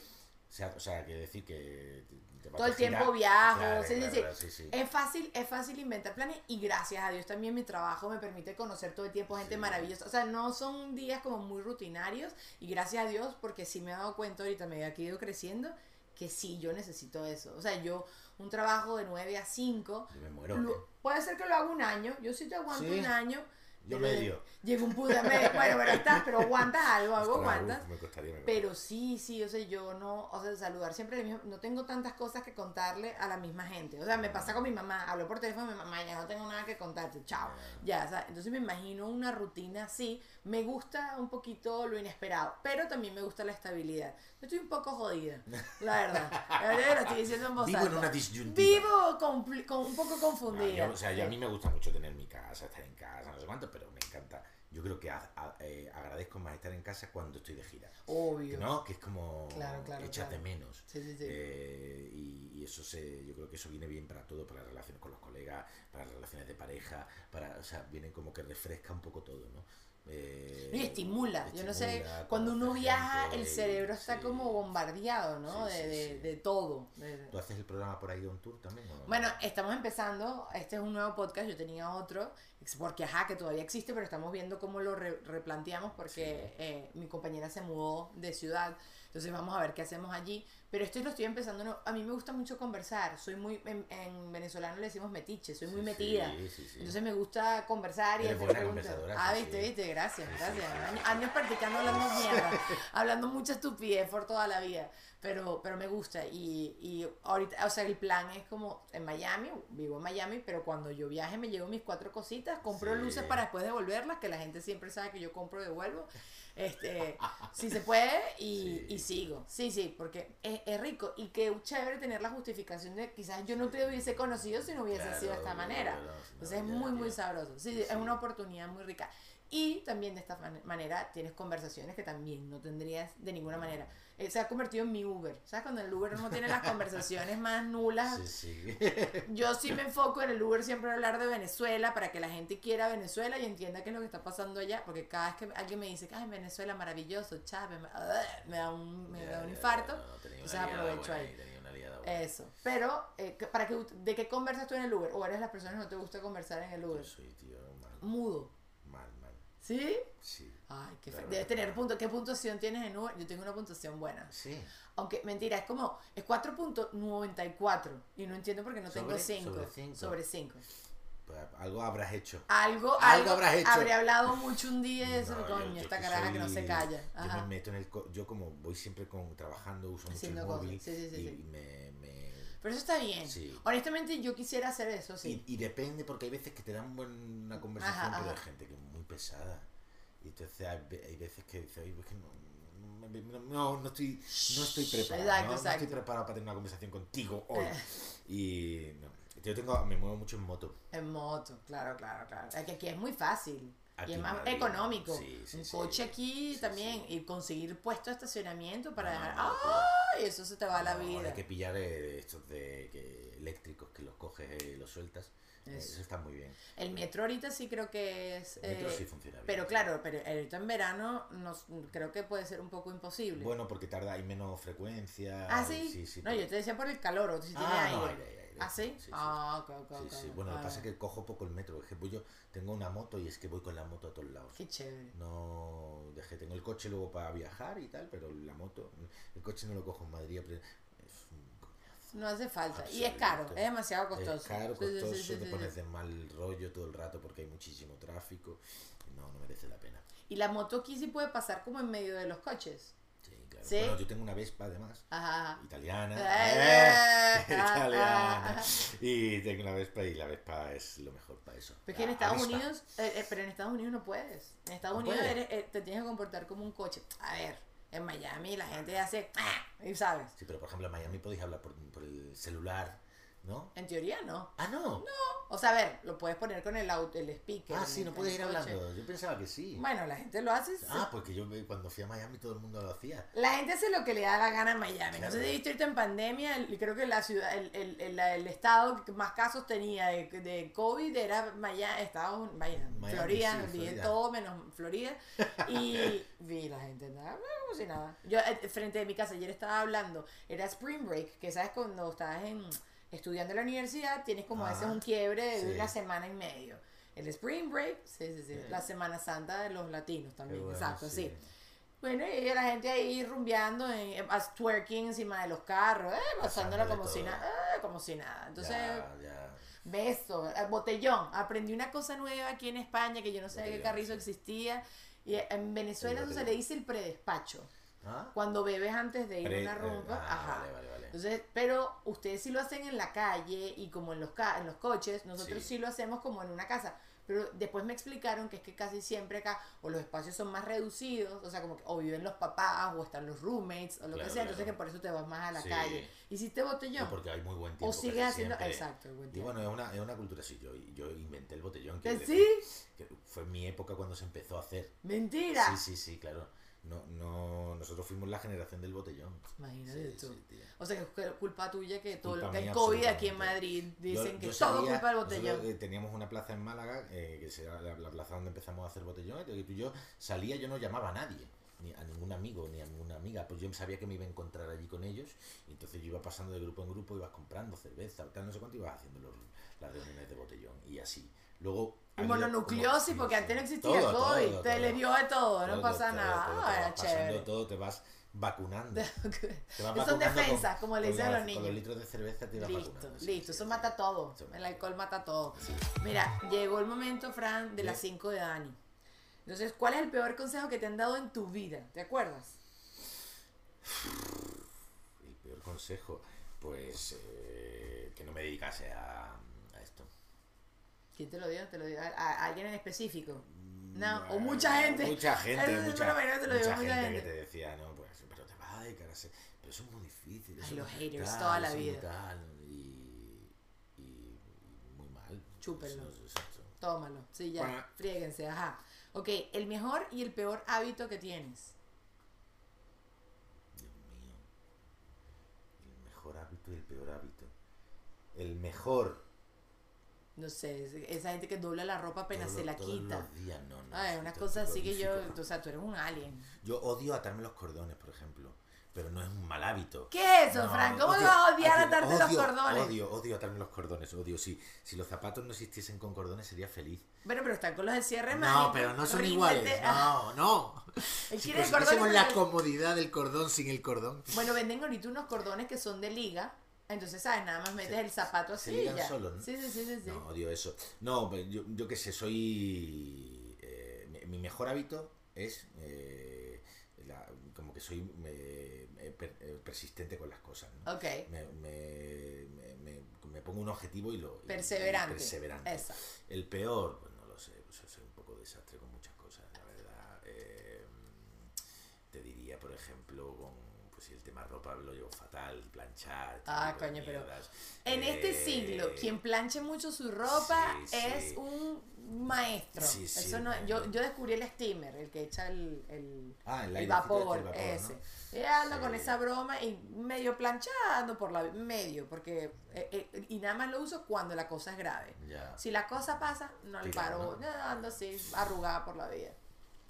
O sea, o sea, quiero decir que todo el tiempo viajo, claro, sí, claro. Es fácil, es fácil inventar planes y gracias a Dios también mi trabajo me permite conocer todo el tiempo gente maravillosa. O sea, no son días como muy rutinarios y gracias a Dios porque sí me he dado cuenta ahorita, me he ido creciendo, que sí, yo necesito eso. O sea, yo un trabajo de 9 a 5, Yo me muero. lo- ¿eh? puede ser que lo haga un año, yo sí te aguanto un año. Yo medio. Llega un punto, me- bueno, pero estás, pero aguantas algo, algo Ostras, aguantas. me costaría, me Pero sí, sí, o sea, yo no, o sea, saludar siempre mismo, no tengo tantas cosas que contarle a la misma gente. O sea, me pasa con mi mamá, hablo por teléfono, mi mamá, ya no tengo nada que contarte, chao. Ya, o sea, entonces me imagino una rutina así, me gusta un poquito lo inesperado, pero también me gusta la estabilidad. Estoy un poco jodida, la verdad. La verdad lo estoy diciendo en voz Vivo en alta. una disyuntiva. Vivo compli- con, un poco Ah, confundida. yo, o sea, yo a mí me gusta mucho tener mi casa, estar en casa, no sé cuánto, pero me encanta. Yo creo que a- a- eh, agradezco más estar en casa cuando estoy de gira. Obvio. Que no, que es como Claro, claro, echas claro. de menos. Sí, sí, sí. Eh, y, y eso se, yo creo que eso viene bien para todo, para las relaciones con los colegas, para las relaciones de pareja, para, o sea, viene como que refresca un poco todo, ¿no? Eh, Y estimula. Yo no sé, cuando uno viaja, gente el cerebro está sí. como bombardeado, ¿no? Sí, de, sí, de, todo. ¿Tú haces el programa por ahí on tour también? o no? Bueno, estamos empezando, este es un nuevo podcast, yo tenía otro, porque ajá, que todavía existe, pero estamos viendo cómo lo re- replanteamos porque eh, mi compañera se mudó de ciudad, entonces vamos a ver qué hacemos allí, pero esto lo estoy empezando, no- a mí me gusta mucho conversar, soy muy, en, en venezolano le decimos metiche, soy muy Sí, metida, sí, entonces me gusta conversar y Eres hacer preguntas. conversadora, Ah, viste, viste, gracias, gracias. Años, practicando hablando mierda, hablando mucha estupidez por toda la vida, pero, pero me gusta y, y ahorita, o sea, el plan es como en Miami, vivo en Miami, pero cuando yo viaje me llevo mis cuatro cositas, compro luces para después devolverlas, que la gente siempre sabe que yo compro y devuelvo. Este, si se puede y, y sigo. Sí, sí, porque es, es rico y qué chévere tener la justificación de quizás yo no te hubiese conocido si no hubiese Claro, sido de esta manera. no, Entonces es muy, muy sabroso. Sí, Sí, es una oportunidad muy rica. Y también de esta man- manera tienes conversaciones que también no tendrías de ninguna manera. Eh, se ha convertido en mi Uber. ¿Sabes? Cuando el Uber uno tiene las conversaciones más nulas. Sí, sí. Yo sí me enfoco en el Uber siempre a hablar de Venezuela para que la gente quiera Venezuela y entienda qué es lo que está pasando allá. Porque cada vez que alguien me dice, ay, Venezuela, maravilloso, Chávez, me, da un, me da un infarto. no, una Entonces aprovecho buena ahí. Eso. Pero, eh, para que, ¿de qué conversas tú en el Uber? ¿O eres las personas que no te gusta conversar en el Yo Uber? soy, tío, Mudo. ¿Sí? Sí. Ay, qué fe-. Debes tener punto. ¿Qué puntuación tienes en Uber? Yo tengo una puntuación buena. Sí. Aunque, mentira, es como, es 4.94. Y no entiendo por qué no tengo Sobre- 5. sobre cinco. Sobre 5. Pues algo habrás hecho. Algo, Algo algo, habrás hecho. Habré hablado mucho un día y eso, No, yo- coño, yo esta caraja que no se calla. Yo Ajá. me meto en el. Yo, como voy siempre con, trabajando, uso mucho Haciendo móvil. Sí, sí, sí, y, me, me- Pero eso está bien. Sí. Honestamente, yo quisiera hacer eso, sí. Y, y depende, porque hay veces que te dan buena conversación, Ajá, pero ajá. hay gente que pesada. Y entonces hay, hay veces que dices, oye, es que no, no, no, no, no estoy, no estoy preparado. Exacto, ¿no? No exacto. estoy preparado para tener una conversación contigo hoy. Eh. Y no. Yo tengo, me muevo mucho en moto. En moto, claro, claro, claro. Es que aquí es muy fácil. Aquí y es más Madrid, económico. sí, sí, un sí. coche aquí también. Y conseguir puesto de estacionamiento para No, dejar. no, no, ¡Ay! Eso se te va a la No, vida. Hay que pillar eh, estos de que, eléctricos que los coges y los sueltas. Eh, Eso. Eso está muy bien. El metro ahorita sí creo que es. El metro eh, sí funciona bien. pero claro, pero ahorita en verano nos, creo que puede ser un poco imposible. Bueno, porque tarda, hay menos frecuencia. ah, sí. Sí, sí, no, pero- yo te decía por el calor, o si tiene Ah, aire. no, aire, aire, aire. ¿Ah, sí? Sí, sí. Ah, Sí. Bueno, lo que Ah, pasa es que cojo poco el metro. Es que voy yo tengo una moto y es que voy con la moto a todos lados. Qué chévere. No dejé, tengo el coche luego para viajar y tal, pero la moto, el coche no lo cojo en Madrid. pero Es un coñazo. No hace falta. Y es caro, es demasiado costoso. Es caro, Sí, sí, sí, costoso, te pones de mal rollo todo el rato porque hay muchísimo tráfico. No, no merece la pena. Y la moto aquí sí puede pasar como en medio de los coches. Sí, claro. ¿Sí? Bueno, yo tengo una Vespa además, Ajá. italiana. Eh, ¡Eh! ah, italiana. ah, ah. Y tengo una Vespa y la Vespa es lo mejor para eso. Pero que en Estados. Unidos, eh, eh, pero en Estados Unidos no puedes. En Estados ¿No Unidos eres- eh, te tienes que comportar como un coche. A ver, en Miami la gente hace, ¡ah! y sabes. Sí, pero por ejemplo en Miami podéis hablar por, por el celular ¿No? En teoría no. Ah, no. O sea, a ver, lo puedes poner con el, auto, el speaker. Ah, sí, no puedes ir coche. hablando. Yo pensaba que sí. Bueno, la gente lo hace. sí. Ah, porque yo cuando fui a Miami todo el mundo lo hacía. La gente hace lo que le da la gana en Miami. No sé Claro. si viste ahorita en pandemia, el- creo que la ciudad, el, el, el, el estado que más casos tenía de, de COVID era Miami, Estados vaya, Miami, Florida, sí, vi Florida. todo menos Florida. Y vi la gente nada, como si nada. Yo eh, frente de mi casa ayer estaba hablando, era Spring Break, que sabes cuando estás en, estudiando en la universidad, tienes como a veces Ah, un quiebre de sí. una semana y medio. El Spring Break, sí, sí, sí, la Semana Santa de los latinos también, bueno, exacto, sí. Bueno, y la gente ahí rumbeando, en, eh, twerking encima de los carros, eh, pasándola como si, todo. na- eh, como si nada. Entonces, Ya, ya. beso, eh, botellón. Aprendí una cosa nueva aquí en España que yo no sabía que carrizo existía. Y en Venezuela se le dice el predespacho. ¿Ah? Cuando bebes antes de ir a una eh, rumba. ah, ajá. Vale, vale, vale. Entonces, pero ustedes sí lo hacen en la calle y como en los, ca- en los coches, nosotros sí. Sí. lo hacemos como en una casa. Pero después me explicaron que es que casi siempre acá o los espacios son más reducidos, o sea, como que o viven los papás o están los roommates o lo que Claro, sea, entonces que por eso te vas más a la Sí. calle. ¿Hiciste botellón? No, porque hay muy buen tiempo. o sigues haciendo... siempre. Exacto, el buen Y tiempo. bueno, es una, es una cultura así. Yo, yo inventé el botellón. ¿Que quiero sí? decir, que fue mi época cuando se empezó a hacer. Mentira. Sí, sí, sí, claro. No, no, nosotros fuimos la generación del botellón. Imagínate Sí, tú. sí. O sea, que es culpa tuya que todo lo que mía, COVID aquí en. Madrid dicen Yo- que yo es todo salía- culpa del botellón. eh, teníamos una plaza en Málaga, eh, que era la, la plaza donde empezamos a hacer botellón, y tú y yo salía, yo no llamaba a nadie, ni a ningún amigo, ni a ninguna amiga, pues yo sabía que me iba a encontrar allí con ellos, y entonces yo iba pasando de grupo en grupo, ibas comprando cerveza, tal, no sé cuánto, ibas haciendo los- las reuniones de botellón, y así. Luego... Mononucleosis, porque antes no existía Todo, COVID, todo, te todo. le dio de todo, no Todo, pasa todo, nada. Ah, pasando chévere. todo, te vas vacunando. Te vas Son defensas, como le dicen a los niños. Con los litros de cerveza te vas Listo, vacunando. listo, eso mata todo. El alcohol mata todo. Mira, llegó el momento, Fran, de las Sí. 5 de Dani. Entonces, ¿cuál es el peor consejo que te han dado en tu vida? ¿Te acuerdas? El peor consejo, pues eh, que no me dedicase a. ¿Quién te lo dio? ¿Te lo dio a, a alguien en específico? No, o mucha gente. Mucha gente, mucha, bueno, te lo gente, gente. que te decía, no, pues, pero te vas a dedicar a hacer. Pero eso es muy difícil. Ay, los es haters tal, toda la vida. tal, y, y, muy mal. Chúpenlo. Eso eso. Tómalo. Sí, ya. Fríguense, ajá. Ok, el mejor y el peor hábito que tienes. Dios mío. El mejor hábito y el peor hábito. El mejor. No sé, es- esa gente que dobla la ropa apenas se la quita. días, no, no, Ay, una cosa así que yo, o sea, tú eres un alien. Yo odio atarme los cordones, por ejemplo. Pero no es un mal hábito. ¿Qué es eso, No, Fran? ¿Cómo odio- vas a odiar odio- atarte los cordones? Odio, odio atarme los cordones, odio. Si, si los zapatos no existiesen con cordones sería feliz. Bueno, pero están con los de cierre No, mágico. pero no son Ríndete. iguales. No, no. Si consiguiésemos con la el- comodidad del cordón sin el cordón. Bueno, venden ahorita unos cordones que son de liga. Entonces, ¿sabes? Nada más metes Se- el zapato se así y ligan ya. ¿no? Sí, sí, sí, sí. sí. No, odio eso. No, yo, yo que sé, soy. eh, mi, mi mejor hábito es. eh, la- como que soy eh, per- eh, persistente con las cosas. ¿no? Ok. Me, me, me- pongo un objetivo y lo. y- y Perseverante. perseverante. Esa. El peor, pues no lo sé, pues soy un poco desastre con muchas cosas, la verdad. Eh, te diría, por ejemplo, con tema ropa lo llevo fatal, planchar. Ah, coño, pero. En este Eh, siglo, quien planche mucho su ropa sí, es sí. un maestro. Sí, sí, Eso no, no, yo, no. yo descubrí el steamer, el que echa el, el, Ah, el el airecito vapor, vapor, ¿no? ese. Y ando con esa broma y medio planchando por la medio, porque eh, eh, y nada más lo uso cuando la cosa es grave. Ya. Si la cosa pasa, no le paro, ¿no? no, ando así arrugada por la vida.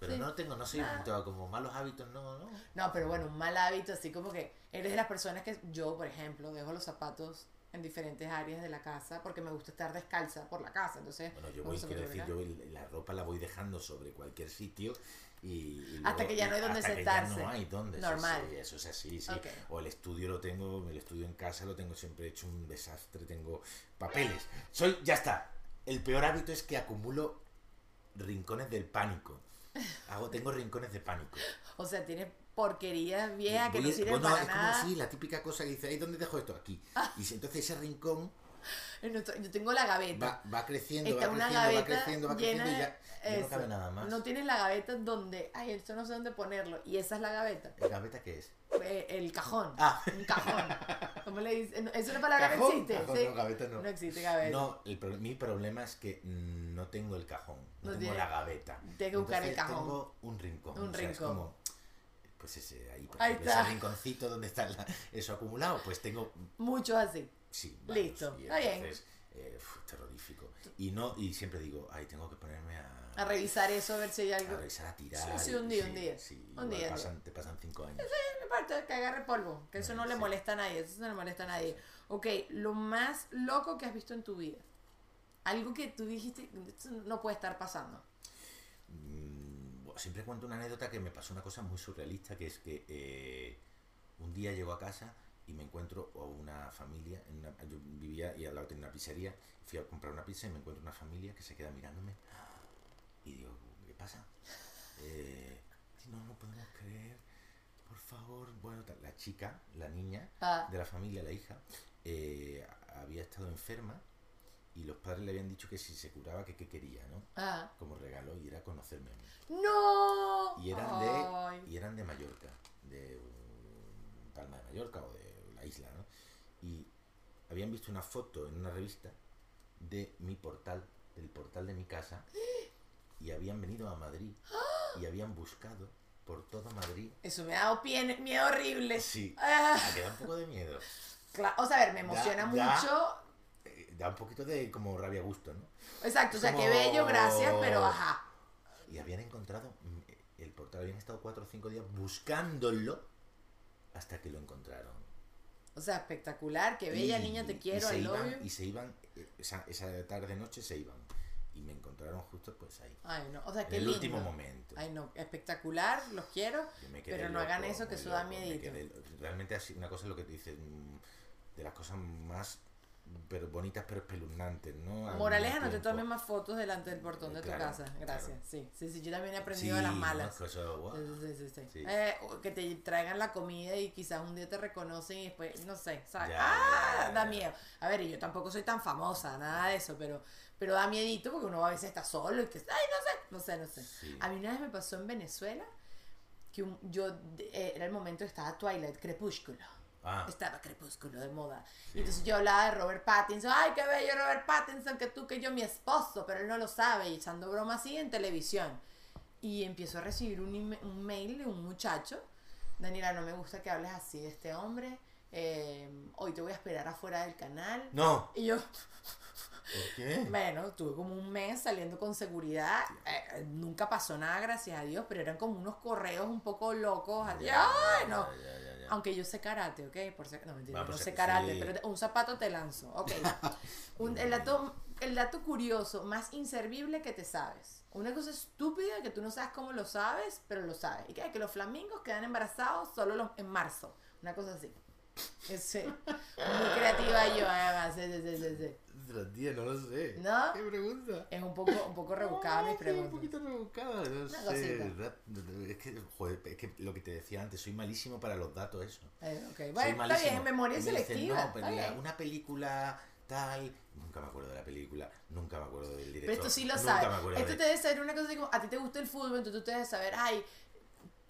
Pero Sí. no tengo, no soy como malos hábitos, no, no. No, pero bueno, un mal hábito, así como que eres de las personas que yo, por ejemplo, dejo los zapatos en diferentes áreas de la casa porque me gusta estar descalza por la casa. Entonces, Bueno, yo voy, quiero decir, yo la ropa la voy dejando sobre cualquier sitio y, y Hasta luego- que ya no hay donde hasta que sentarse. ya no hay donde, Normal. sí, eso es así, sí. O el estudio lo tengo, el estudio en casa lo tengo siempre hecho un desastre, tengo papeles. Soy, ya está. El peor hábito es que acumulo rincones del pánico. Hago, tengo rincones de pánico. O sea, tienes porquerías viejas que no sirven bueno, para es como si la típica cosa que dice, ¿ahí dónde dejo esto? Aquí. Y si- entonces ese rincón nuestro- Yo tengo la gaveta. va, va creciendo, Está va una creciendo, va gaveta creciendo, va llena creciendo y de ya, ya no eso. cabe nada más. No tienes la gaveta donde, ay, esto no sé dónde ponerlo. Y esa es la gaveta. ¿La gaveta qué es? Eh, el cajón. Ah. Un cajón. ¿Cómo le dicen? ¿Es una palabra Cajón, que existe? cajón, Sí. no, gaveta no. No existe gaveta. No, el mi problema es que no tengo el cajón, no, No tengo la gaveta. tiene que buscar el cajón. Tengo un rincón. Un o sea, es rincón. como, pues ese ahí, por Ahí ejemplo, está. ese rinconcito donde está la- eso acumulado, pues tengo Muchos así. Sí, Listo, y está bien. entonces, eh, terrorífico. Y no, y siempre digo, ay, tengo que ponerme a, A revisar eso, a ver si hay a algo. revisar, a tirar. Sí, sí, un día, sí, un día. sí, Un día, pasan- te pasan cinco años. Me parece que agarre polvo, que eso no le Sí. molesta a nadie, eso no le molesta a nadie. Ok, lo más loco que has visto en tu vida. Algo que tú dijiste, no puede estar pasando. Mm, bueno, siempre cuento una anécdota que me pasó una cosa muy surrealista, que es que eh, un día llego a casa y me encuentro a una familia, en una- yo vivía y al lado tenía una pizzería, fui a comprar una pizza y me encuentro una familia que se queda mirándome y digo, ¿qué pasa? Eh, no lo podemos creer, por favor, bueno, la chica, la niña Ah, de la familia, la hija, eh, había estado enferma y los padres le habían dicho que si se curaba, que qué quería, ¿no? ah. Como regalo y era conocerme a mí. ¡No! Y eran Ay. de, y eran de Mallorca, de Palma de Mallorca o de isla, ¿no? Y habían visto una foto en una revista de mi portal, del portal de mi casa, y habían venido a Madrid y habían buscado por todo Madrid. Eso me ha dado pie- miedo horrible. Sí, Ah, me queda un poco de miedo. cla- o sea, a ver, me emociona Da- da- mucho. Eh, Da un poquito de como rabia gusto, ¿no? Exacto, o sea, qué bello, gracias, pero ajá. Y habían encontrado mm, el portal, habían estado cuatro o cinco días buscándolo hasta que lo encontraron. O sea, espectacular, qué bella Y- niña, te y quiero, iban, you. Y se iban, eh, esa, esa tarde noche se iban. Y me encontraron justo pues ahí. Ay, no, o sea, En qué el lindo. último momento. Ay, no, espectacular, los quiero. Pero no hagan eso, que eso da loco, quedé- realmente así, una cosa es lo que te dices, mm, de las cosas más pero bonitas pero espeluznantes, ¿no? Al Moraleja, no te tomes más fotos delante del portón de tu Claro, casa. Gracias. claro. Sí, sí, sí, yo también he Sí, aprendido de las malas. ¿no? Eso, guau. Sí, sí, sí, sí. Sí. Eh, que te traigan la comida y quizás un día te reconocen y después, no sé, ¿sabes? Ya, ¡Ah! ya, ya, Da miedo. A ver, y yo tampoco soy tan famosa, nada de eso, pero, pero da miedito porque uno a veces está solo y que, ay, no sé, no sé, no sé. Sí. A mí una vez me pasó en Venezuela que un- yo, eh, era el momento que estaba Twilight, Crepúsculo. Ah, Estaba Crepúsculo de moda. Y entonces yo hablaba de Robert Pattinson. Ay, qué bello Robert Pattinson, que tú, que yo, mi esposo. Pero él no lo sabe. Y echando broma así en televisión. Y empiezo a recibir un, un mail de un muchacho. Daniela, no me gusta que hables así de este hombre. Eh, hoy te voy a esperar afuera del canal. no. Y yo, ¿Por qué? bueno, tuve como un mes saliendo con seguridad. Eh, nunca pasó nada, gracias a Dios. Pero eran como unos correos un poco locos. Ya, ¡Ay, no! ya, ya. Aunque yo sé karate, ¿ok? Por si- no, mentira, Ah, no pues sé sí. karate, pero un zapato te lanzo, ok. Un- el, dato, el dato curioso, más inservible que te sabes. Una cosa estúpida que tú no sabes cómo lo sabes, pero lo sabes. Y que, que los flamingos quedan embarazados solo los- en marzo. Una cosa así. Ese, muy creativa yo, además. Sí, sí, Ostras, tío, no lo sé. ¿No? ¿Qué pregunta? Es un poco, un poco rebuscada mis Ah, sí, Un preguntas. poquito rebuscada, no Una sé. cosita. Es que, joder, es que lo que te decía antes, soy malísimo para los datos, eso. Eh, ok, Soy bueno, está malísimo. bien, memoria dicen, selectiva. no, pero está la- una película tal. Nunca me acuerdo de la película, nunca me acuerdo del director. Pero esto sí lo nunca sabes. me Esto de- te debe ser una cosa así como, a ti te gusta el fútbol, entonces tú te debes saber, ay,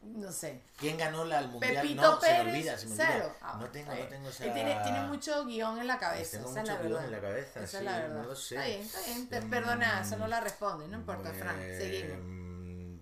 no sé, ¿Quién ganó la, el mundial? Pepito no, se Pérez, me olvida, se me cero. olvida. Ah, no tengo, no tengo esa... Tiene, tiene mucho guion en la cabeza, Tengo esa es la mucho guion verdad. en la cabeza, esa sí, es la verdad. no lo sé. Está bien, está bien, te Mm, perdona, eso no la responde, no importa, Fran, Eh, seguimos.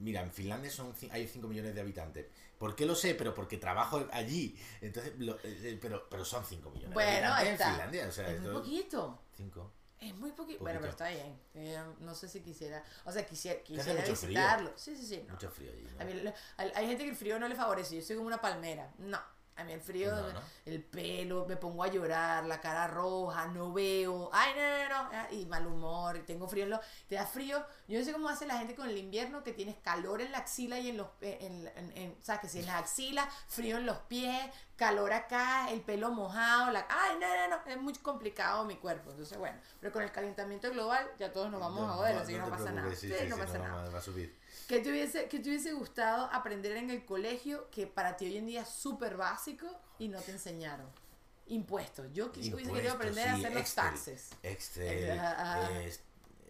Mira, en Finlandia son, hay 5 millones de habitantes. ¿Por qué lo sé? Pero porque trabajo allí. Entonces, lo- eh, eh, pero, pero son 5 millones de Bueno, habitantes está. en Finlandia. O sea, Es muy poquito. cinco. Es muy poquito. Bueno, pero está bien. Eh, no sé si quisiera, o sea, quisiera, quisiera frío. visitarlo. Sí, sí, sí. no. Mucho frío allí. ¿no? A mí hay, hay gente que el frío no le favorece. Yo soy como una palmera. No. A mí el frío, No, ¿no? el pelo, me pongo a llorar, la cara roja, no veo. Ay, no, no, no. ah, Y mal humor, tengo frío en los. Te da frío. Yo no sé cómo hace la gente con el invierno que tienes calor en la axila y en los. En, en, en- ¿Sabes? Que si en las axilas, frío en los pies, calor acá, el pelo mojado. La, ay, no, no, no. Es muy complicado mi cuerpo. Entonces, bueno. Pero con el calentamiento global, ya todos nos vamos a joder, así que no, pasa nada. Sí, sí, sí, no pasa nada. Va a subir. ¿Qué te, hubiese, ¿Qué te hubiese gustado aprender en el colegio que para ti hoy en día es súper básico y no te enseñaron? Impuestos. Yo quis- hubiese querido aprender a hacer los taxes. Excel.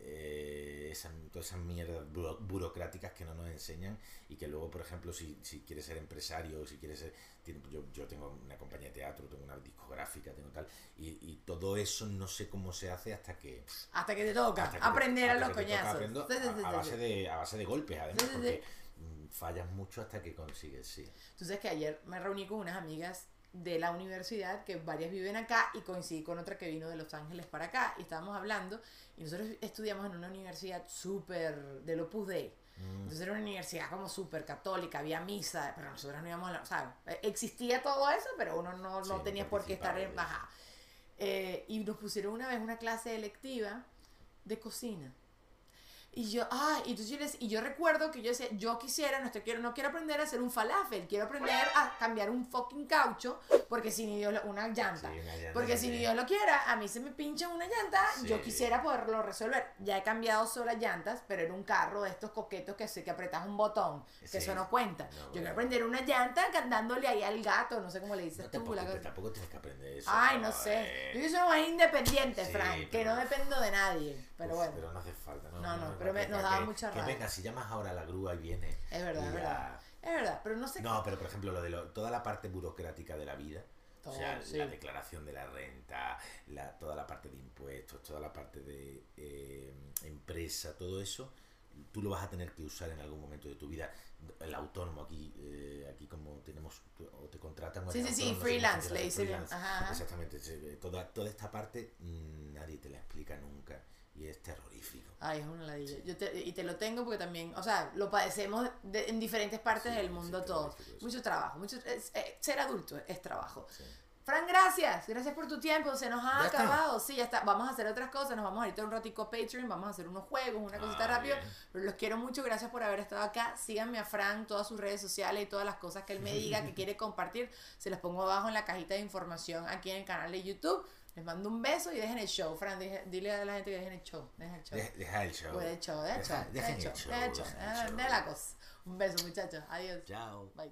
Eh, esas, todas esas mierdas buro- burocráticas que no nos enseñan y que luego, por ejemplo, si, si quieres ser empresario, si quieres ser... tiene- yo, yo tengo una compañía de teatro, tengo una discográfica, tengo tal, y, y todo eso no sé cómo se hace hasta que... Hasta que te toca te- aprender a los coñazos. aprendo Sí, sí, a, sí, a sí, base de, a base de golpes, además, porque mm, fallas mucho hasta que consigues, sí. Tú sabes que ayer me reuní con unas amigas de la universidad, que varias viven acá, y coincidí con otra que vino de Los Ángeles para acá, y estábamos hablando, y nosotros estudiamos en una universidad súper del Opus Dei. Mm, Entonces era una universidad como súper católica, había misa, pero nosotros no íbamos a la... O sea, existía todo eso, pero uno no, Sí, no no tenía por qué estar en... Ajá. Eh, y nos pusieron una vez una clase electiva de cocina. Y yo, ah, y entonces yo, les- y yo recuerdo que yo decía, yo quisiera, no, estoy, quiero, no quiero aprender a hacer un falafel, quiero aprender a cambiar un fucking caucho, porque si ni Dios, lo- una llanta. Sí, una llanta porque si ni. Dios lo quiera, a mí se me pincha una llanta, yo quisiera poderlo resolver. Ya he cambiado solo las llantas, pero era un carro de estos coquetos que sé que apretas un botón, que Sí. eso no cuenta. No, yo bueno. quiero aprender una llanta dándole ahí al gato, no sé cómo le dices No, tú. tampoco, la tampoco tienes que aprender eso. Ay, no sé. eh, Yo soy más independiente, Frank, que no dependo de nadie. Pero Uf, bueno, Pero no hace falta, ¿no? No, no, pero me- que- nos daba que- mucha Que rabia. venga, si llamas ahora a la grúa y viene. es verdad, es verdad. Es verdad, pero no sé No, pero por ejemplo, lo de lo- toda la parte burocrática de la vida. Todo, o sea, sí. la declaración de la renta, la, toda la parte de impuestos, toda la parte de eh, empresa, todo eso, tú lo vas a tener que usar en algún momento de tu vida. El autónomo aquí, eh, aquí como tenemos, o te contratan o Sí, sí, sí, no freelance, le dicen, ajá. Exactamente, se- toda, toda esta parte mm, nadie te la explica nunca y es terrorífico. Ay, es una ladilla. Yo te- y te lo tengo porque también, o sea, lo padecemos de- en diferentes partes Sí, del sí, mundo todos. Mucho trabajo, mucho, es- eh, ser adulto es trabajo. Sí. Fran, gracias. Gracias por tu tiempo. Se nos ha Ya está. acabado. Sí, ya está. Vamos a hacer otras cosas. Nos vamos ahorita un ratico a Patreon. Vamos a hacer unos juegos, una cosita Ah, rápido. bien. Pero los quiero mucho. Gracias por haber estado acá. Síganme a Fran, todas sus redes sociales y todas las cosas que él me diga que quiere compartir. Se las pongo abajo en la cajita de información aquí en el canal de YouTube. Les mando un beso y dejen el show. Fran, deje- dile a la gente que dejen el show. Dejen el show. Deja, deja el show. Pues el show, deja el show. Deja- Deja el dejen show. el show, Deja el show. dejen el Deja- show. deja la cosa. Un beso, muchachos. Adiós. Chao. Bye.